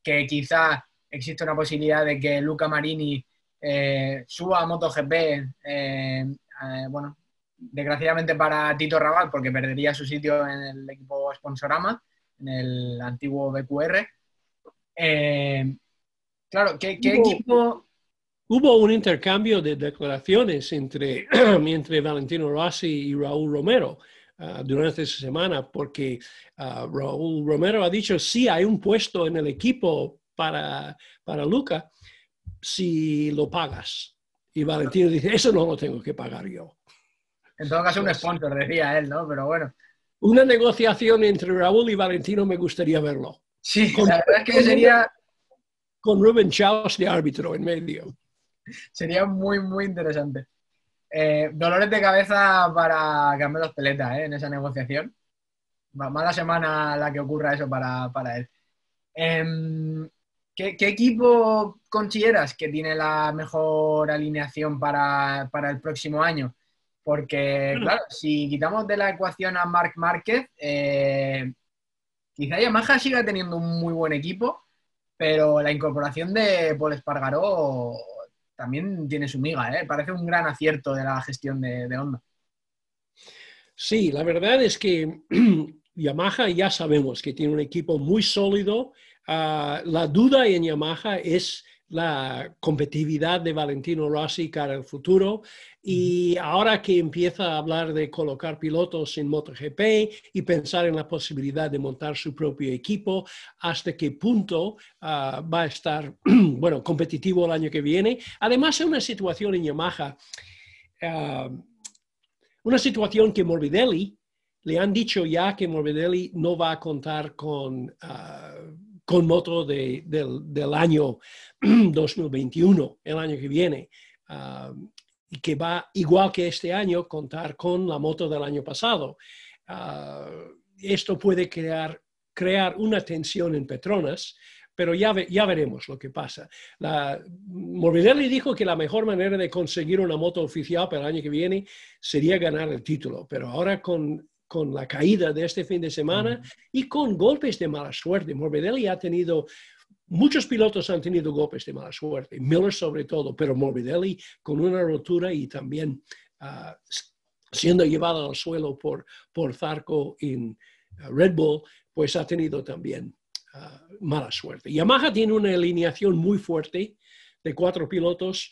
que quizá existe una posibilidad de que Luca Marini eh, suba a MotoGP, eh, bueno, desgraciadamente para Tito Raval, porque perdería su sitio en el equipo Sponsorama, en el antiguo BQR. claro, ¿qué, qué equipo Hubo un intercambio de declaraciones entre, [CLEARS THROAT] entre Valentino Rossi y Raúl Romero ah, durante esa semana, porque ah, Raúl Romero ha dicho, sí, hay un puesto en el equipo para, para Luca si lo pagas. Y Valentino dice, eso no lo tengo que pagar yo. En todo caso, un sponsor, decía él, ¿no? Pero bueno. Una negociación entre Raúl y Valentino me gustaría verlo. Sí, la verdad es que sería... Con Ruben Chaos de árbitro en medio. [LAUGHS] Sería muy, muy interesante. Eh, dolores de cabeza para Carmelo Peleta ¿eh? en esa negociación. Mala semana la que ocurra eso para, él. Em, ¿qué, equipo consideras que tiene la mejor alineación para, el próximo año? Porque, claro, si quitamos de la ecuación a Marc Márquez, eh, quizá Yamaha siga teniendo un muy buen equipo, pero la incorporación de Paul Espargaró también tiene su miga, ¿eh? Parece un gran acierto de la gestión de, Honda. Sí, la verdad es que [CLEARS THROAT] Yamaha ya sabemos que tiene un equipo muy sólido. Ah, la duda en Yamaha es la competitividad de Valentino Rossi cara al futuro. Y ahora que empieza a hablar de colocar pilotos en MotoGP y pensar en la posibilidad de montar su propio equipo, hasta qué punto ah, va a estar, [CLEARS THROAT] bueno, competitivo el año que viene. Además, es una situación en Yamaha, ah, una situación que Morbidelli, le han dicho ya que Morbidelli no va a contar con... Ah, con moto del, año [CLEARS THROAT] 2021, el año que viene, ah, y que va, igual que este año, contar con la moto del año pasado. Ah, esto puede crear, crear una tensión en Petronas, pero ya, ya veremos lo que pasa. La, Morbidelli dijo que la mejor manera de conseguir una moto oficial para el año que viene sería ganar el título, pero ahora con con la caída de este fin de semana y con golpes de mala suerte. Morbidelli ha tenido Muchos pilotos han tenido golpes de mala suerte, Miller sobre todo, pero Morbidelli con una rotura y también ah, siendo llevado al suelo por, por Zarco en ah, Red Bull, pues ha tenido también ah, mala suerte. Yamaha tiene una alineación muy fuerte de cuatro pilotos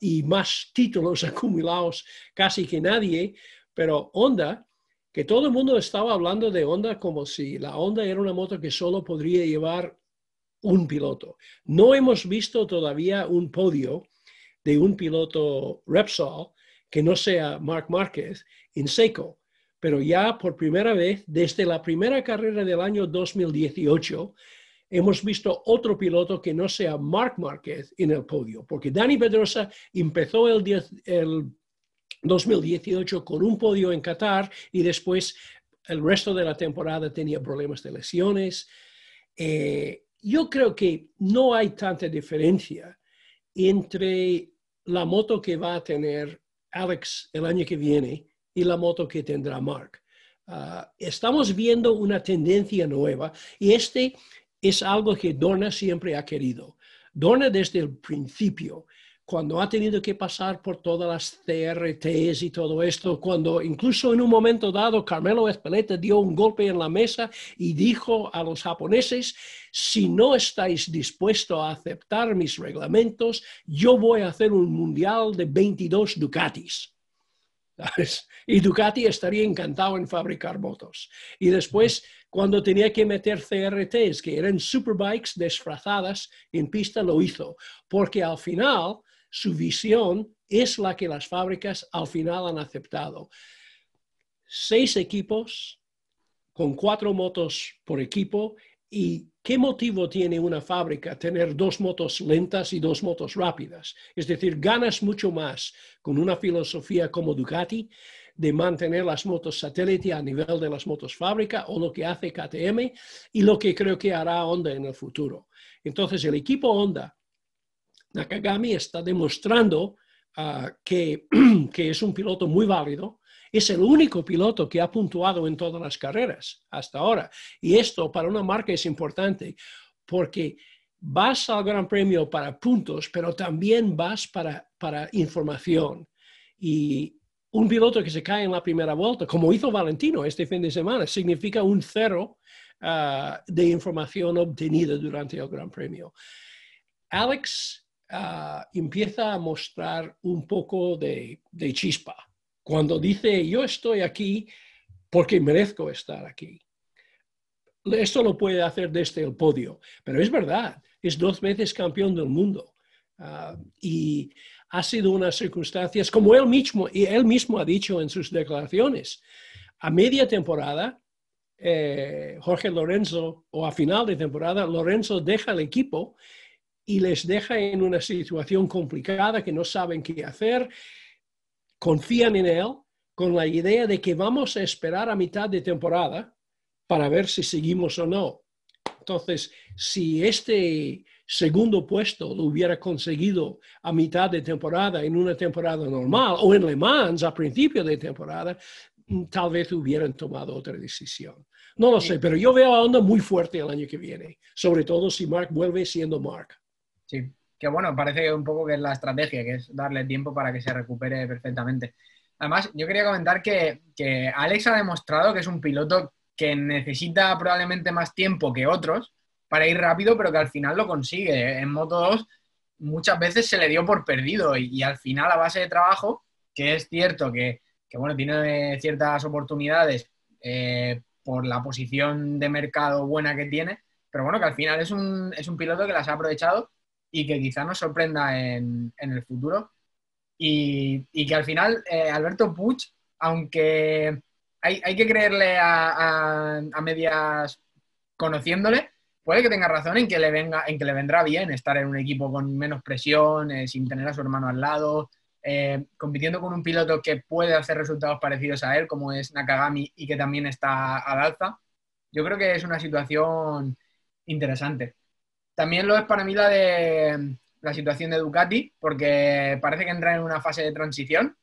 y más títulos [LAUGHS] acumulados casi que nadie, pero Honda, que todo el mundo estaba hablando de Honda como si la Honda era una moto que solo podría llevar un piloto. No hemos visto todavía un podio de un piloto Repsol que no sea Marc Márquez en seco, pero ya por primera vez desde la primera carrera del año 2018 hemos visto otro piloto que no sea Marc Márquez en el podio, porque Dani Pedrosa empezó el 2018 con un podio en Qatar y después el resto de la temporada tenía problemas de lesiones. Eh, yo creo que no hay tanta diferencia entre la moto que va a tener Alex el año que viene y la moto que tendrá Mark. Ah, estamos viendo una tendencia nueva y este es algo que Dorna siempre ha querido. Dorna desde el principio cuando ha tenido que pasar por todas las CRTs y todo esto, cuando incluso en un momento dado Carmelo Espeleta dio un golpe en la mesa y dijo a los japoneses, si no estáis dispuestos a aceptar mis reglamentos, yo voy a hacer un mundial de 22 Ducatis. Y Ducati estaría encantado en fabricar motos. Y después, cuando tenía que meter CRTs, que eran superbikes disfrazadas en pista, lo hizo. Porque al final, su visión es la que las fábricas al final han aceptado. Seis equipos con cuatro motos por equipo ¿Y qué motivo tiene una fábrica tener dos motos lentas y dos motos rápidas? Es decir, ganas mucho más con una filosofía como Ducati de mantener las motos satélite a nivel de las motos fábrica o lo que hace KTM y lo que creo que hará Honda en el futuro. Entonces, el equipo Honda Nakagami está demostrando ah, que, [CLEARS THROAT] que, es un piloto muy válido. Es el único piloto que ha puntuado en todas las carreras hasta ahora. Y esto para una marca es importante porque vas al Gran Premio para puntos, pero también vas para, para información. Y un piloto que se cae en la primera vuelta, como hizo Valentino este fin de semana, significa un cero ah, de información obtenida durante el Gran Premio. Alex Ah, empieza a mostrar un poco de, chispa. Cuando dice, yo estoy aquí porque merezco estar aquí. Esto lo puede hacer desde el podio, pero es verdad, es dos veces campeón del mundo. Ah, y ha sido unas circunstancias, como él mismo, y él mismo ha dicho en sus declaraciones, a media temporada, eh, Jorge Lorenzo, o a final de temporada, Lorenzo deja el equipo y les deja en una situación complicada que no saben qué hacer, confían en él con la idea de que vamos a esperar a mitad de temporada para ver si seguimos o no. Entonces, si este segundo puesto lo hubiera conseguido a mitad de temporada en una temporada normal o en Le Mans a principio de temporada, mm, tal vez hubieran tomado otra decisión. No lo sé, pero yo veo a Honda muy fuerte el año que viene, sobre todo si Mark vuelve siendo Mark. Sí, que bueno, parece un poco que es la estrategia, que es darle tiempo para que se recupere perfectamente. Además, yo quería comentar que, Alex ha demostrado que es un piloto que necesita probablemente más tiempo que otros para ir rápido, pero que al final lo consigue. En Moto 2 muchas veces se le dio por perdido y, al final a base de trabajo, que es cierto que, bueno, tiene ciertas oportunidades eh, por la posición de mercado buena que tiene, pero bueno, que al final es un, es un piloto que las ha aprovechado y que quizá nos sorprenda en, el futuro. Y, que al final eh, Alberto Puig, aunque hay, que creerle a, medias conociéndole, puede que tenga razón en que le venga, en que le vendrá bien estar en un equipo con menos presión, eh, sin tener a su hermano al lado, eh, compitiendo con un piloto que puede hacer resultados parecidos a él, como es Nakagami, y que también está al alza. Yo creo que es una situación interesante. También lo es para mí la de la situación de Ducati, porque parece que entra en una fase de transición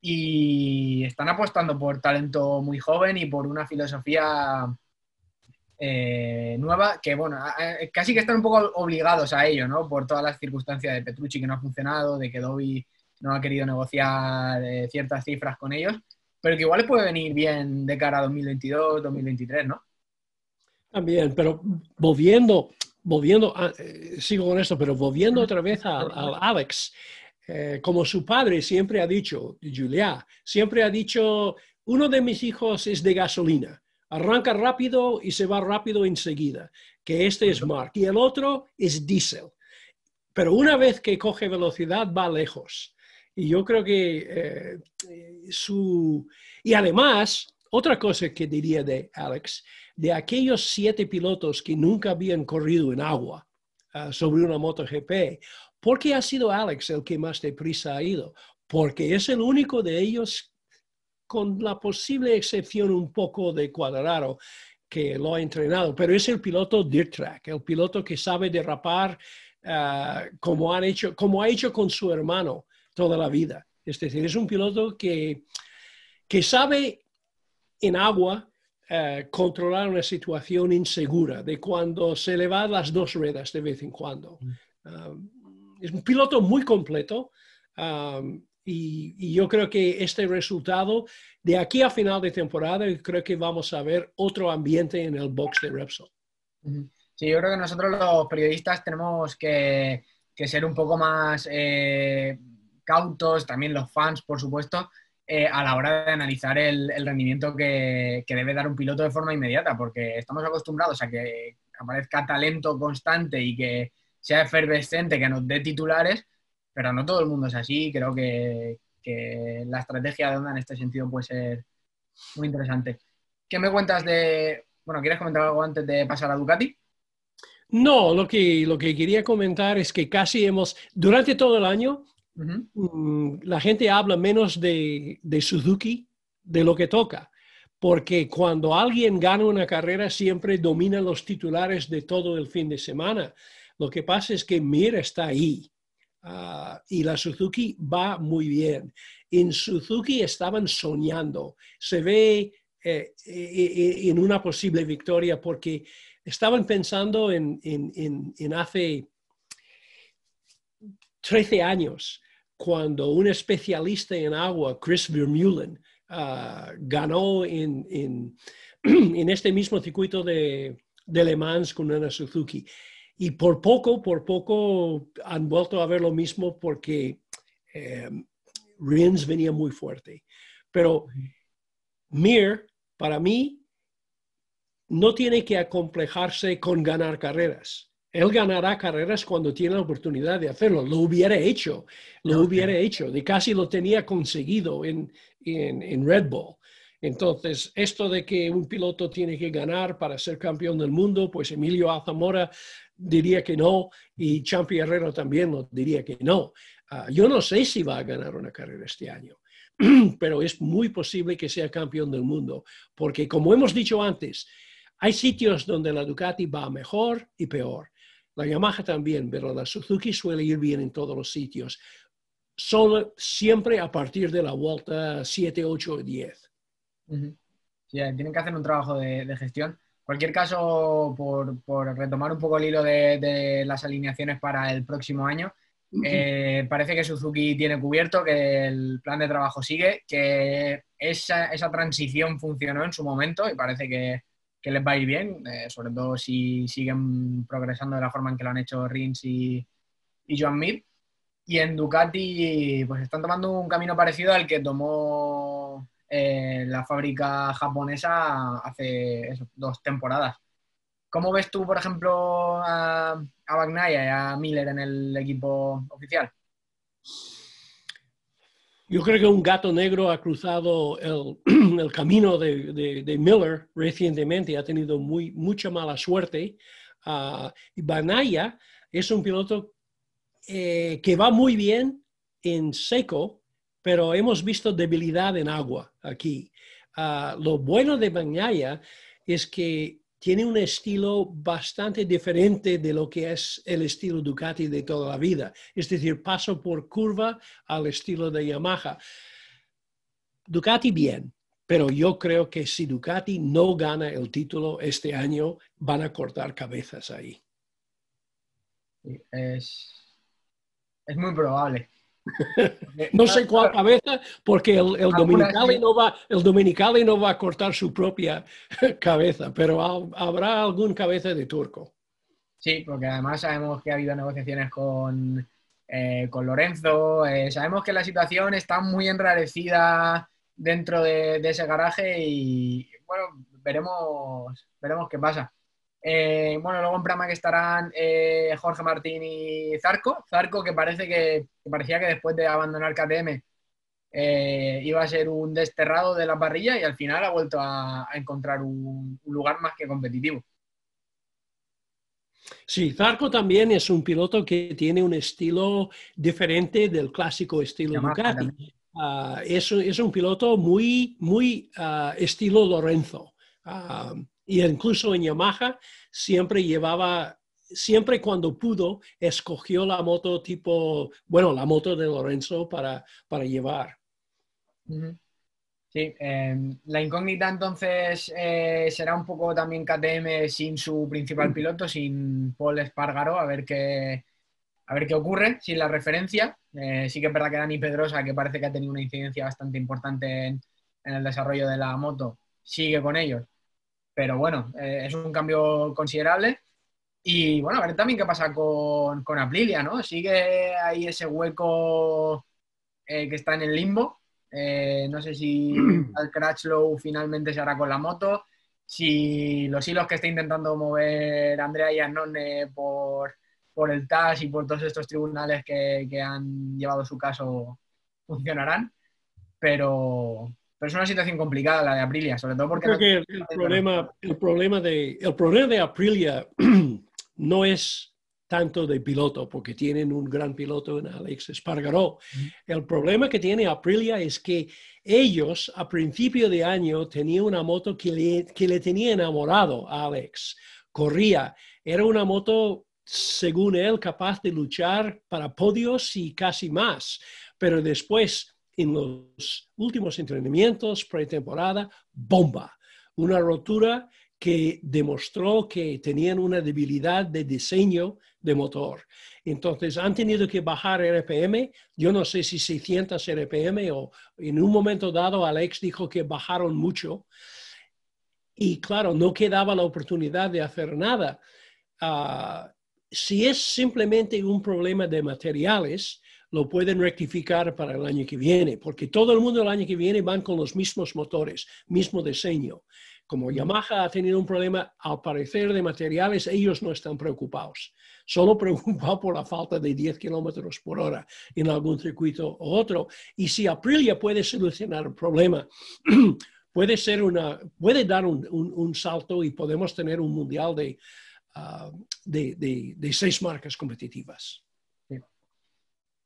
y están apostando por talento muy joven y por una filosofía eh, nueva, que bueno, casi que están un poco obligados a ello, ¿no? Por todas las circunstancias de Petrucci que no ha funcionado, de que Dobby no ha querido negociar eh, ciertas cifras con ellos, pero que igual les puede venir bien de cara a 2022, 2023, ¿no? También, pero volviendo, volviendo, eh, sigo con esto, pero volviendo otra vez al Alex, como su padre siempre ha dicho, Julia, siempre ha dicho, uno de mis hijos es de gasolina arranca rápido y se va rápido enseguida, que este es Mark, y el otro es Diesel. Pero una vez que coge velocidad va lejos. Y yo creo que eh, su... Y además, otra cosa que diría de Alex, de aquellos siete pilotos que nunca habían corrido en agua ah, sobre una MotoGP, ¿por qué ha sido Alex el que más deprisa ha ido? Porque es el único de ellos con la posible excepción un poco de Cuadraro, que lo ha entrenado, pero es el piloto dirt track, el piloto que sabe derrapar ah, como, han hecho, como ha hecho con su hermano toda la vida. Es decir, es un piloto que, que sabe en agua ah, controlar una situación insegura, de cuando se le van las dos ruedas de vez en cuando. Mm. Ah, es un piloto muy completo. Y, yo creo que este resultado, de aquí a final de temporada, creo que vamos a ver otro ambiente en el box de Repsol. Sí, yo creo que nosotros los periodistas tenemos que, ser un poco más eh, cautos, también los fans, por supuesto, eh, a la hora de analizar el, rendimiento que, debe dar un piloto de forma inmediata, porque estamos acostumbrados a que aparezca talento constante y que sea efervescente, que nos dé titulares, pero no todo el mundo es así. Creo que, la estrategia de Honda en este sentido puede ser muy interesante. ¿Qué me cuentas de... Bueno, ¿quieres comentar algo antes de pasar a Ducati? No, lo que, lo que quería comentar es que casi hemos, durante todo el año, mm, la gente habla menos de, Suzuki de lo que toca, porque cuando alguien gana una carrera siempre domina los titulares de todo el fin de semana. Lo que pasa es que Mir está ahí Ah, y la Suzuki va muy bien. En Suzuki estaban soñando. Se ve eh, eh, eh, en una posible victoria porque estaban pensando en, hace 13 años, cuando un especialista en agua, Chris Vermeulen, ah, ganó en, [CLEARS THROAT] este mismo circuito de, de Le Mans con una Suzuki. Y por poco, por poco han vuelto a ver lo mismo porque eh, Rins venía muy fuerte. Pero Mir, para mí, no tiene que acomplejarse con ganar carreras. Él ganará carreras cuando tiene la oportunidad de hacerlo. Lo hubiera hecho, lo hubiera hecho, de casi lo tenía conseguido en, en, en Red Bull. Entonces, esto de que un piloto tiene que ganar para ser campeón del mundo, pues Emilio Azamora diría que no y Champi Herrero también lo diría que no. Ah, yo no sé si va a ganar una carrera este año, [CLEARS THROAT] pero es muy posible que sea campeón del mundo, porque como hemos dicho antes, hay sitios donde la Ducati va mejor y peor. La Yamaha también, pero la Suzuki suele ir bien en todos los sitios. Solo siempre a partir de la vuelta 7, 8 10. tienen que hacer un trabajo de gestión cualquier caso, por, retomar un poco el hilo de, las alineaciones para el próximo año, eh, parece que Suzuki tiene cubierto, que el plan de trabajo sigue, que esa, transición funcionó en su momento y parece que, les va a ir bien, eh, sobre todo si siguen progresando de la forma en que lo han hecho Rins y, y Joan Mir. Y en Ducati, pues están tomando un camino parecido al que tomó la fábrica japonesa hace dos temporadas. ¿Cómo ves tú, por ejemplo, a, a y a Miller en el equipo oficial? Yo creo que un gato negro ha cruzado el, [CLEARS THROAT] camino de, Miller recientemente, ha tenido muy, mucha mala suerte. Uh, Banaya es un piloto eh, que va muy bien en seco, pero hemos visto debilidad en agua aquí. Ah, lo bueno de Bagnaia es que tiene un estilo bastante diferente de lo que es el estilo Ducati de toda la vida. Es decir, paso por curva al estilo de Yamaha. Ducati bien, pero yo creo que si Ducati no gana el título este año, van a cortar cabezas ahí. Es, es muy probable. No sé cuál cabeza, porque el, el Dominicali no va, el no va a cortar su propia [LAUGHS] cabeza, pero habrá algún cabeza de turco. Sí, porque además sabemos que ha habido negociaciones con, eh, con Lorenzo, eh, sabemos que la situación está muy enrarecida dentro de, de, ese garaje y bueno, veremos, veremos qué pasa. Eh, bueno, luego en Prama que estarán eh, Jorge Martín y Zarco. Zarco que parece que, parecía que después de abandonar KTM eh, iba a ser un desterrado de la parrilla y al final ha vuelto a, encontrar un, lugar más que competitivo. Sí, Zarco también es un piloto que tiene un estilo diferente del clásico estilo Ducati. Uh, es, es, un piloto muy, muy uh, estilo Lorenzo. Uh, y incluso en Yamaha siempre llevaba, siempre cuando pudo, escogió la moto tipo, bueno, la moto de Lorenzo para, para llevar. Sí, em, la incógnita entonces eh, será un poco también KTM sin su principal piloto, sin Paul Espargaro, a ver qué, a ver qué ocurre sin la referencia. Eh, sí que es verdad que Dani Pedrosa, que parece que ha tenido una incidencia bastante importante en el desarrollo de la moto, sigue con ellos pero bueno, eh, es un cambio considerable. Y bueno, a ver también qué pasa con, con Aprilia, ¿no? Sigue ahí ese hueco eh, que está en el limbo. Eh, no sé si [CLEARS THROAT] el Crutchlow finalmente se hará con la moto. Si los hilos que está intentando mover Andrea Iannone por, por el TAS y por todos estos tribunales que, que han llevado su caso funcionarán. Pero, pero es una situación complicada la de Aprilia, sobre todo porque... Creo que el, problema, el, problema de, el problema de Aprilia [CLEARS THROAT] no es tanto de piloto, porque tienen un gran piloto en Alex Espargaró. El problema que tiene Aprilia es que ellos a principio de año tenían una moto que le, que le tenía enamorado a Alex. Corría. Era una moto, según él, capaz de luchar para podios y casi más. Pero después en los últimos entrenamientos pretemporada, bomba, una rotura que demostró que tenían una debilidad de diseño de motor. Entonces han tenido que bajar RPM, yo no sé si 600 RPM o en un momento dado Alex dijo que bajaron mucho y claro, no quedaba la oportunidad de hacer nada. Ah, si es simplemente un problema de materiales, lo pueden rectificar para el año que viene, porque todo el mundo el año que viene van con los mismos motores, mismo diseño. Como Yamaha ha tenido un problema, al parecer, de materiales, ellos no están preocupados. Solo [LAUGHS] preocupados por la falta de 10 kilómetros por hora en algún circuito u otro. Y si Aprilia puede solucionar el problema, [CLEARS THROAT] puede, ser una, puede dar un, un, salto y podemos tener un mundial de, uh, de, de, de seis marcas competitivas.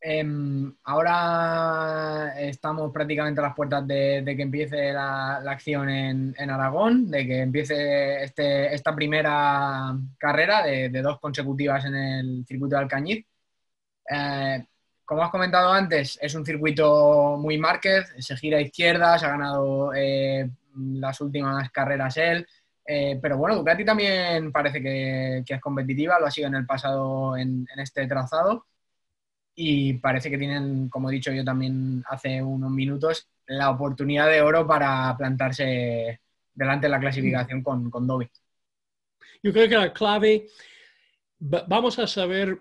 Em, ahora estamos prácticamente a las puertas de, que empiece la, acción en, Aragón, de que empiece este, esta primera carrera de, dos consecutivas en el circuito de Alcañiz. Eh, como has comentado antes, es un circuito muy Márquez, se gira a izquierdas, ha ganado eh, las últimas carreras él, eh, pero bueno, Ducati también parece que, es competitiva, lo ha sido en el pasado en este trazado y parece que tienen, como he dicho yo también hace unos minutos, la oportunidad de oro para plantarse delante de la clasificación con, con Dobby. Yo creo que la clave, vamos a saber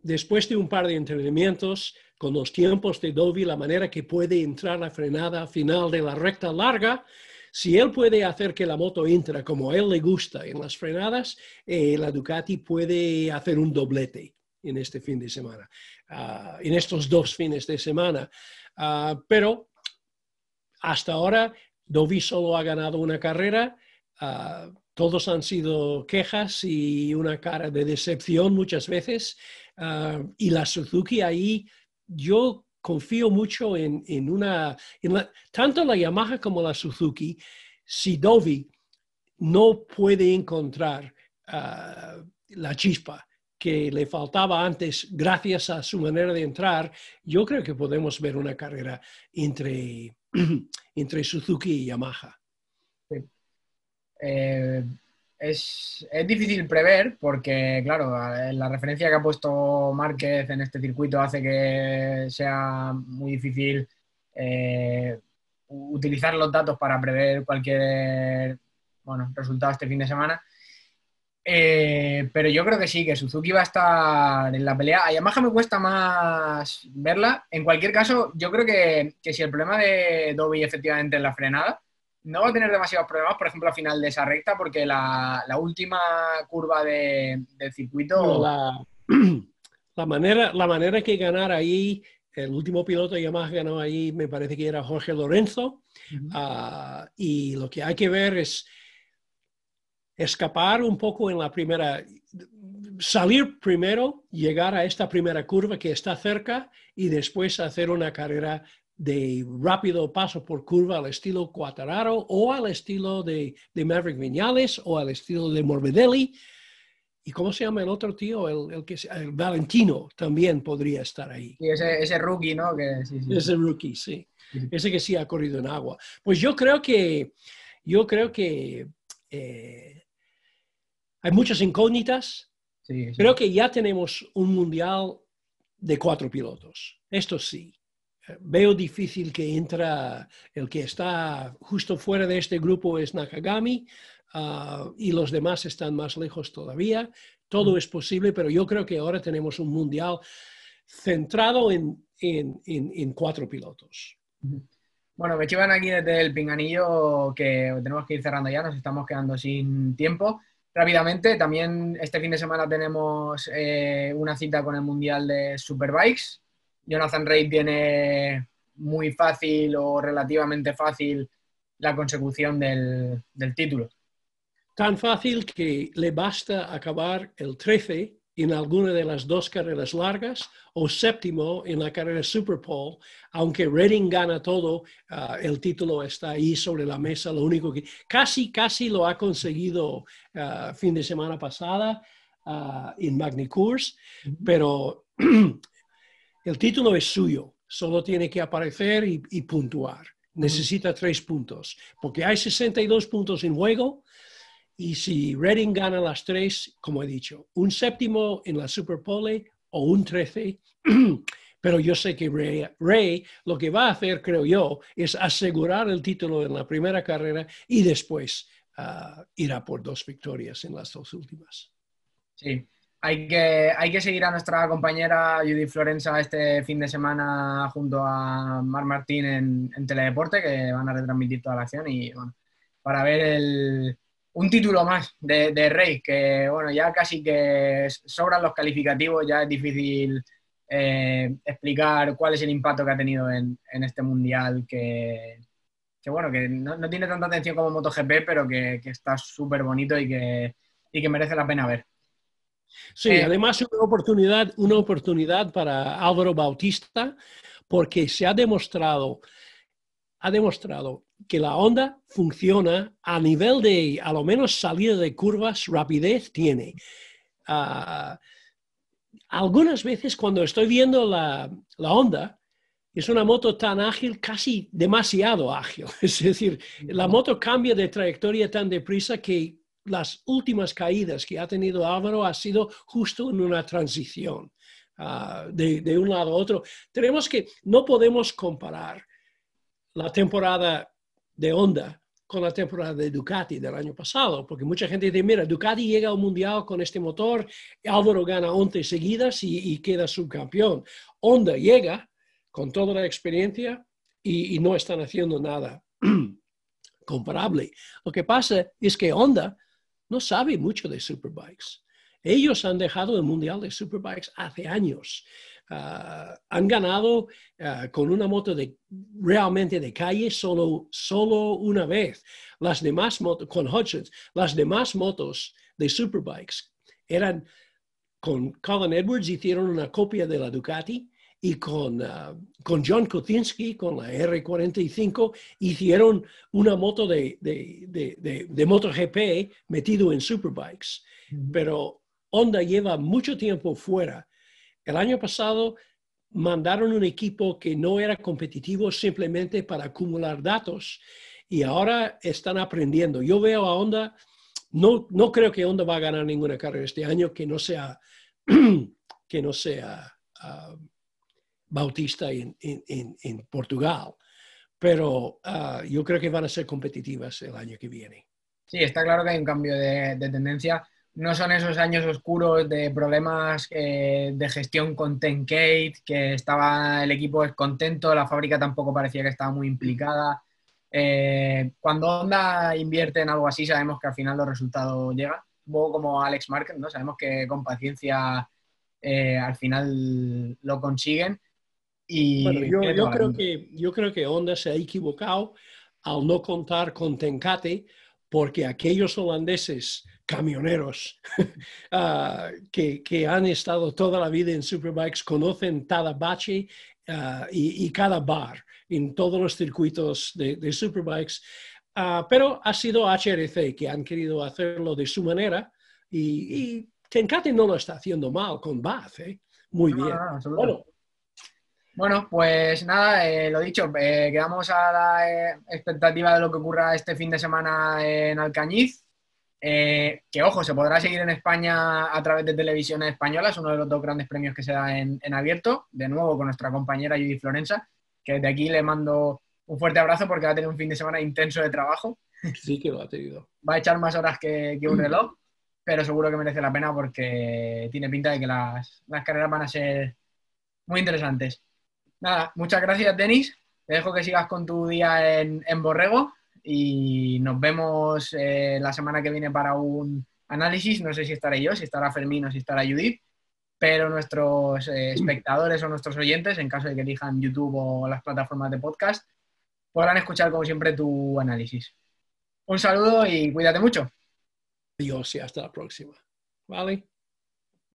después de un par de entrenamientos con los tiempos de Dobby, la manera que puede entrar la frenada final de la recta larga, si él puede hacer que la moto entre como él le gusta en las frenadas, eh, la Ducati puede hacer un doblete en este fin de semana, uh, en estos dos fines de semana. Uh, pero hasta ahora, Dovi solo ha ganado una carrera. Uh, todos han sido quejas y una cara de decepción muchas veces. y la Suzuki ahí, yo confío mucho en, en una, en la, tanto la Yamaha como la Suzuki, si Dovi no puede encontrar la chispa que le faltaba antes gracias a su manera de entrar, yo creo que podemos ver una carrera entre, [CLEARS THROAT] entre Suzuki y Yamaha. Eh, es, difícil prever porque, claro, la referencia que ha puesto Márquez en este circuito hace que sea muy difícil eh, utilizar los datos para prever cualquier bueno, resultado este fin de semana. Eh, pero yo creo que sí, que Suzuki va a estar en la pelea. A Yamaha me cuesta más verla. En cualquier caso, yo creo que, si el problema de Dobby efectivamente es la frenada, no va a tener demasiados problemas, por ejemplo, a final de esa recta, porque la, última curva de, del circuito... [CLEARS THROAT] La, manera, la manera que ganar ahí, el último piloto Yamaha ganó ahí, me parece que era Jorge Lorenzo, ah, y lo que hay que ver es escapar un poco en la primera, salir primero, llegar a esta primera curva que está cerca y después hacer una carrera de rápido paso por curva al estilo Quattararo o al estilo de, Maverick Viñales o al estilo de Morbidelli. ¿Y cómo se llama el otro tío? El, que, el Valentino también podría estar ahí. Sí, ese, rookie, ¿no? Ese rookie, sí. Ese que sí ha corrido en agua. Pues yo creo que, yo creo que eh, hay muchas incógnitas. Creo que ya tenemos un mundial de cuatro pilotos. Esto sí. Veo difícil que entra el que está justo fuera de este grupo es Nakagami ah, y los demás están más lejos todavía. Todo es posible, pero yo creo que ahora tenemos un mundial centrado en, en cuatro pilotos. Bueno, me chivan aquí desde el pinganillo que tenemos que ir cerrando ya, nos estamos quedando sin tiempo. Rápidamente, también este fin de semana tenemos eh, una cita con el Mundial de Superbikes. Jonathan Reid tiene muy fácil o relativamente fácil la consecución del, del título. Tan fácil que le basta acabar el 13 en alguna de las dos carreras largas o séptimo en la carrera Super Bowl, aunque Redding gana todo, ah, el título está ahí sobre la mesa, lo único que casi, casi lo ha conseguido uh, fin de semana pasada uh, en Magny-Cours, pero [CLEARS THROAT] el título es suyo, solo tiene que aparecer y, y puntuar. Necesita tres puntos, porque hay 62 puntos en juego y si Reading gana las tres, como he dicho, un séptimo en la Super Pole o un trece, [CLEARS THROAT] pero yo sé que Ray, lo que va a hacer, creo yo, es asegurar el título en la primera carrera y después uh, irá por dos victorias en las dos últimas. Sí, hay que, hay que seguir a nuestra compañera Judy Florenza este fin de semana junto a Mar Martín en, en Teledeporte, que van a retransmitir toda la acción y bueno, para ver el, un título más de, Rey, que bueno, ya casi que sobran los calificativos, ya es difícil eh, explicar cuál es el impacto que ha tenido en, este mundial que, bueno, que no, tiene tanta atención como MotoGP, pero que, está súper bonito y que, que merece la pena ver. Sí, eh, además una oportunidad, una oportunidad para Álvaro Bautista, porque se ha demostrado, ha demostrado que la onda funciona a nivel de, a lo menos salida de curvas, rapidez tiene. Ah, algunas veces cuando estoy viendo la, la, onda, es una moto tan ágil, casi demasiado ágil. [LAUGHS] Es decir, la moto cambia de trayectoria tan deprisa que las últimas caídas que ha tenido Álvaro ha sido justo en una transición ah, de, de un lado a otro. Tenemos que, no podemos comparar la temporada de Honda con la temporada de Ducati del año pasado, porque mucha gente dice, mira, Ducati llega al Mundial con este motor, Álvaro gana 11 seguidas y, queda subcampeón. Honda llega con toda la experiencia y, no están haciendo nada [CLEARS THROAT] comparable. Lo que pasa es que Honda no sabe mucho de superbikes. Ellos han dejado el Mundial de Superbikes hace años. Ah, han ganado ah, con una moto de, realmente de calle solo, solo una vez. Las demás motos, con Hutchins, las demás motos de Superbikes eran con Colin Edwards, hicieron una copia de la Ducati y con, ah, con John Kotinski, con la R45, hicieron una moto de, de, de, de MotoGP metido en Superbikes. Pero Honda lleva mucho tiempo fuera el año pasado mandaron un equipo que no era competitivo simplemente para acumular datos y ahora están aprendiendo. Yo veo a Honda, no, no creo que Honda va a ganar ninguna carrera este año que no sea, [CLEARS THROAT] que no sea ah, Bautista en, en, Portugal, pero ah, yo creo que van a ser competitivas el año que viene. Sí, está claro que hay un cambio de, tendencia. No son esos años oscuros de problemas eh, de gestión con Tenkate, que estaba el equipo descontento, la fábrica tampoco parecía que estaba muy implicada. Eh, cuando Honda invierte en algo así, sabemos que al final los resultados llegan. Un poco como Alex Marquez, ¿no? Sabemos que con paciencia eh, al final lo consiguen. Y yo, yo creo que, yo creo que Honda se ha equivocado al no contar con Tenkate porque aquellos holandeses camioneros [LAUGHS] ah, que, que, han estado toda la vida en Superbikes conocen cada bache ah, y, cada bar en todos los circuitos de, Superbikes. Ah, pero ha sido HRC que han querido hacerlo de su manera y, y Tenkate no lo está haciendo mal con Bath. ¿eh? Muy bien. Bueno, pues nada, eh, lo dicho, eh, quedamos a la eh, expectativa de lo que ocurra este fin de semana en Alcañiz. que ojo, se podrá seguir en España a través de televisión española, es uno de los dos grandes premios que se da en, abierto, de nuevo con nuestra compañera Judy Florenza, que desde aquí le mando un fuerte abrazo porque va a tener un fin de semana intenso de trabajo. Sí que lo ha tenido. [LAUGHS] Va a echar más horas que, un reloj, pero seguro que merece la pena porque tiene pinta de que las, las carreras van a ser muy interesantes. Nada, muchas gracias, Denis. Te dejo que sigas con tu día en, Borrego y nos vemos eh, la semana que viene para un análisis. No sé si estaré yo, si estará Fermín o si estará Judith, pero nuestros eh, espectadores o nuestros oyentes, en caso de que elijan YouTube o las plataformas de podcast, podrán escuchar como siempre tu análisis. Un saludo y cuídate mucho. Adiós y hasta la próxima. ¿Vale?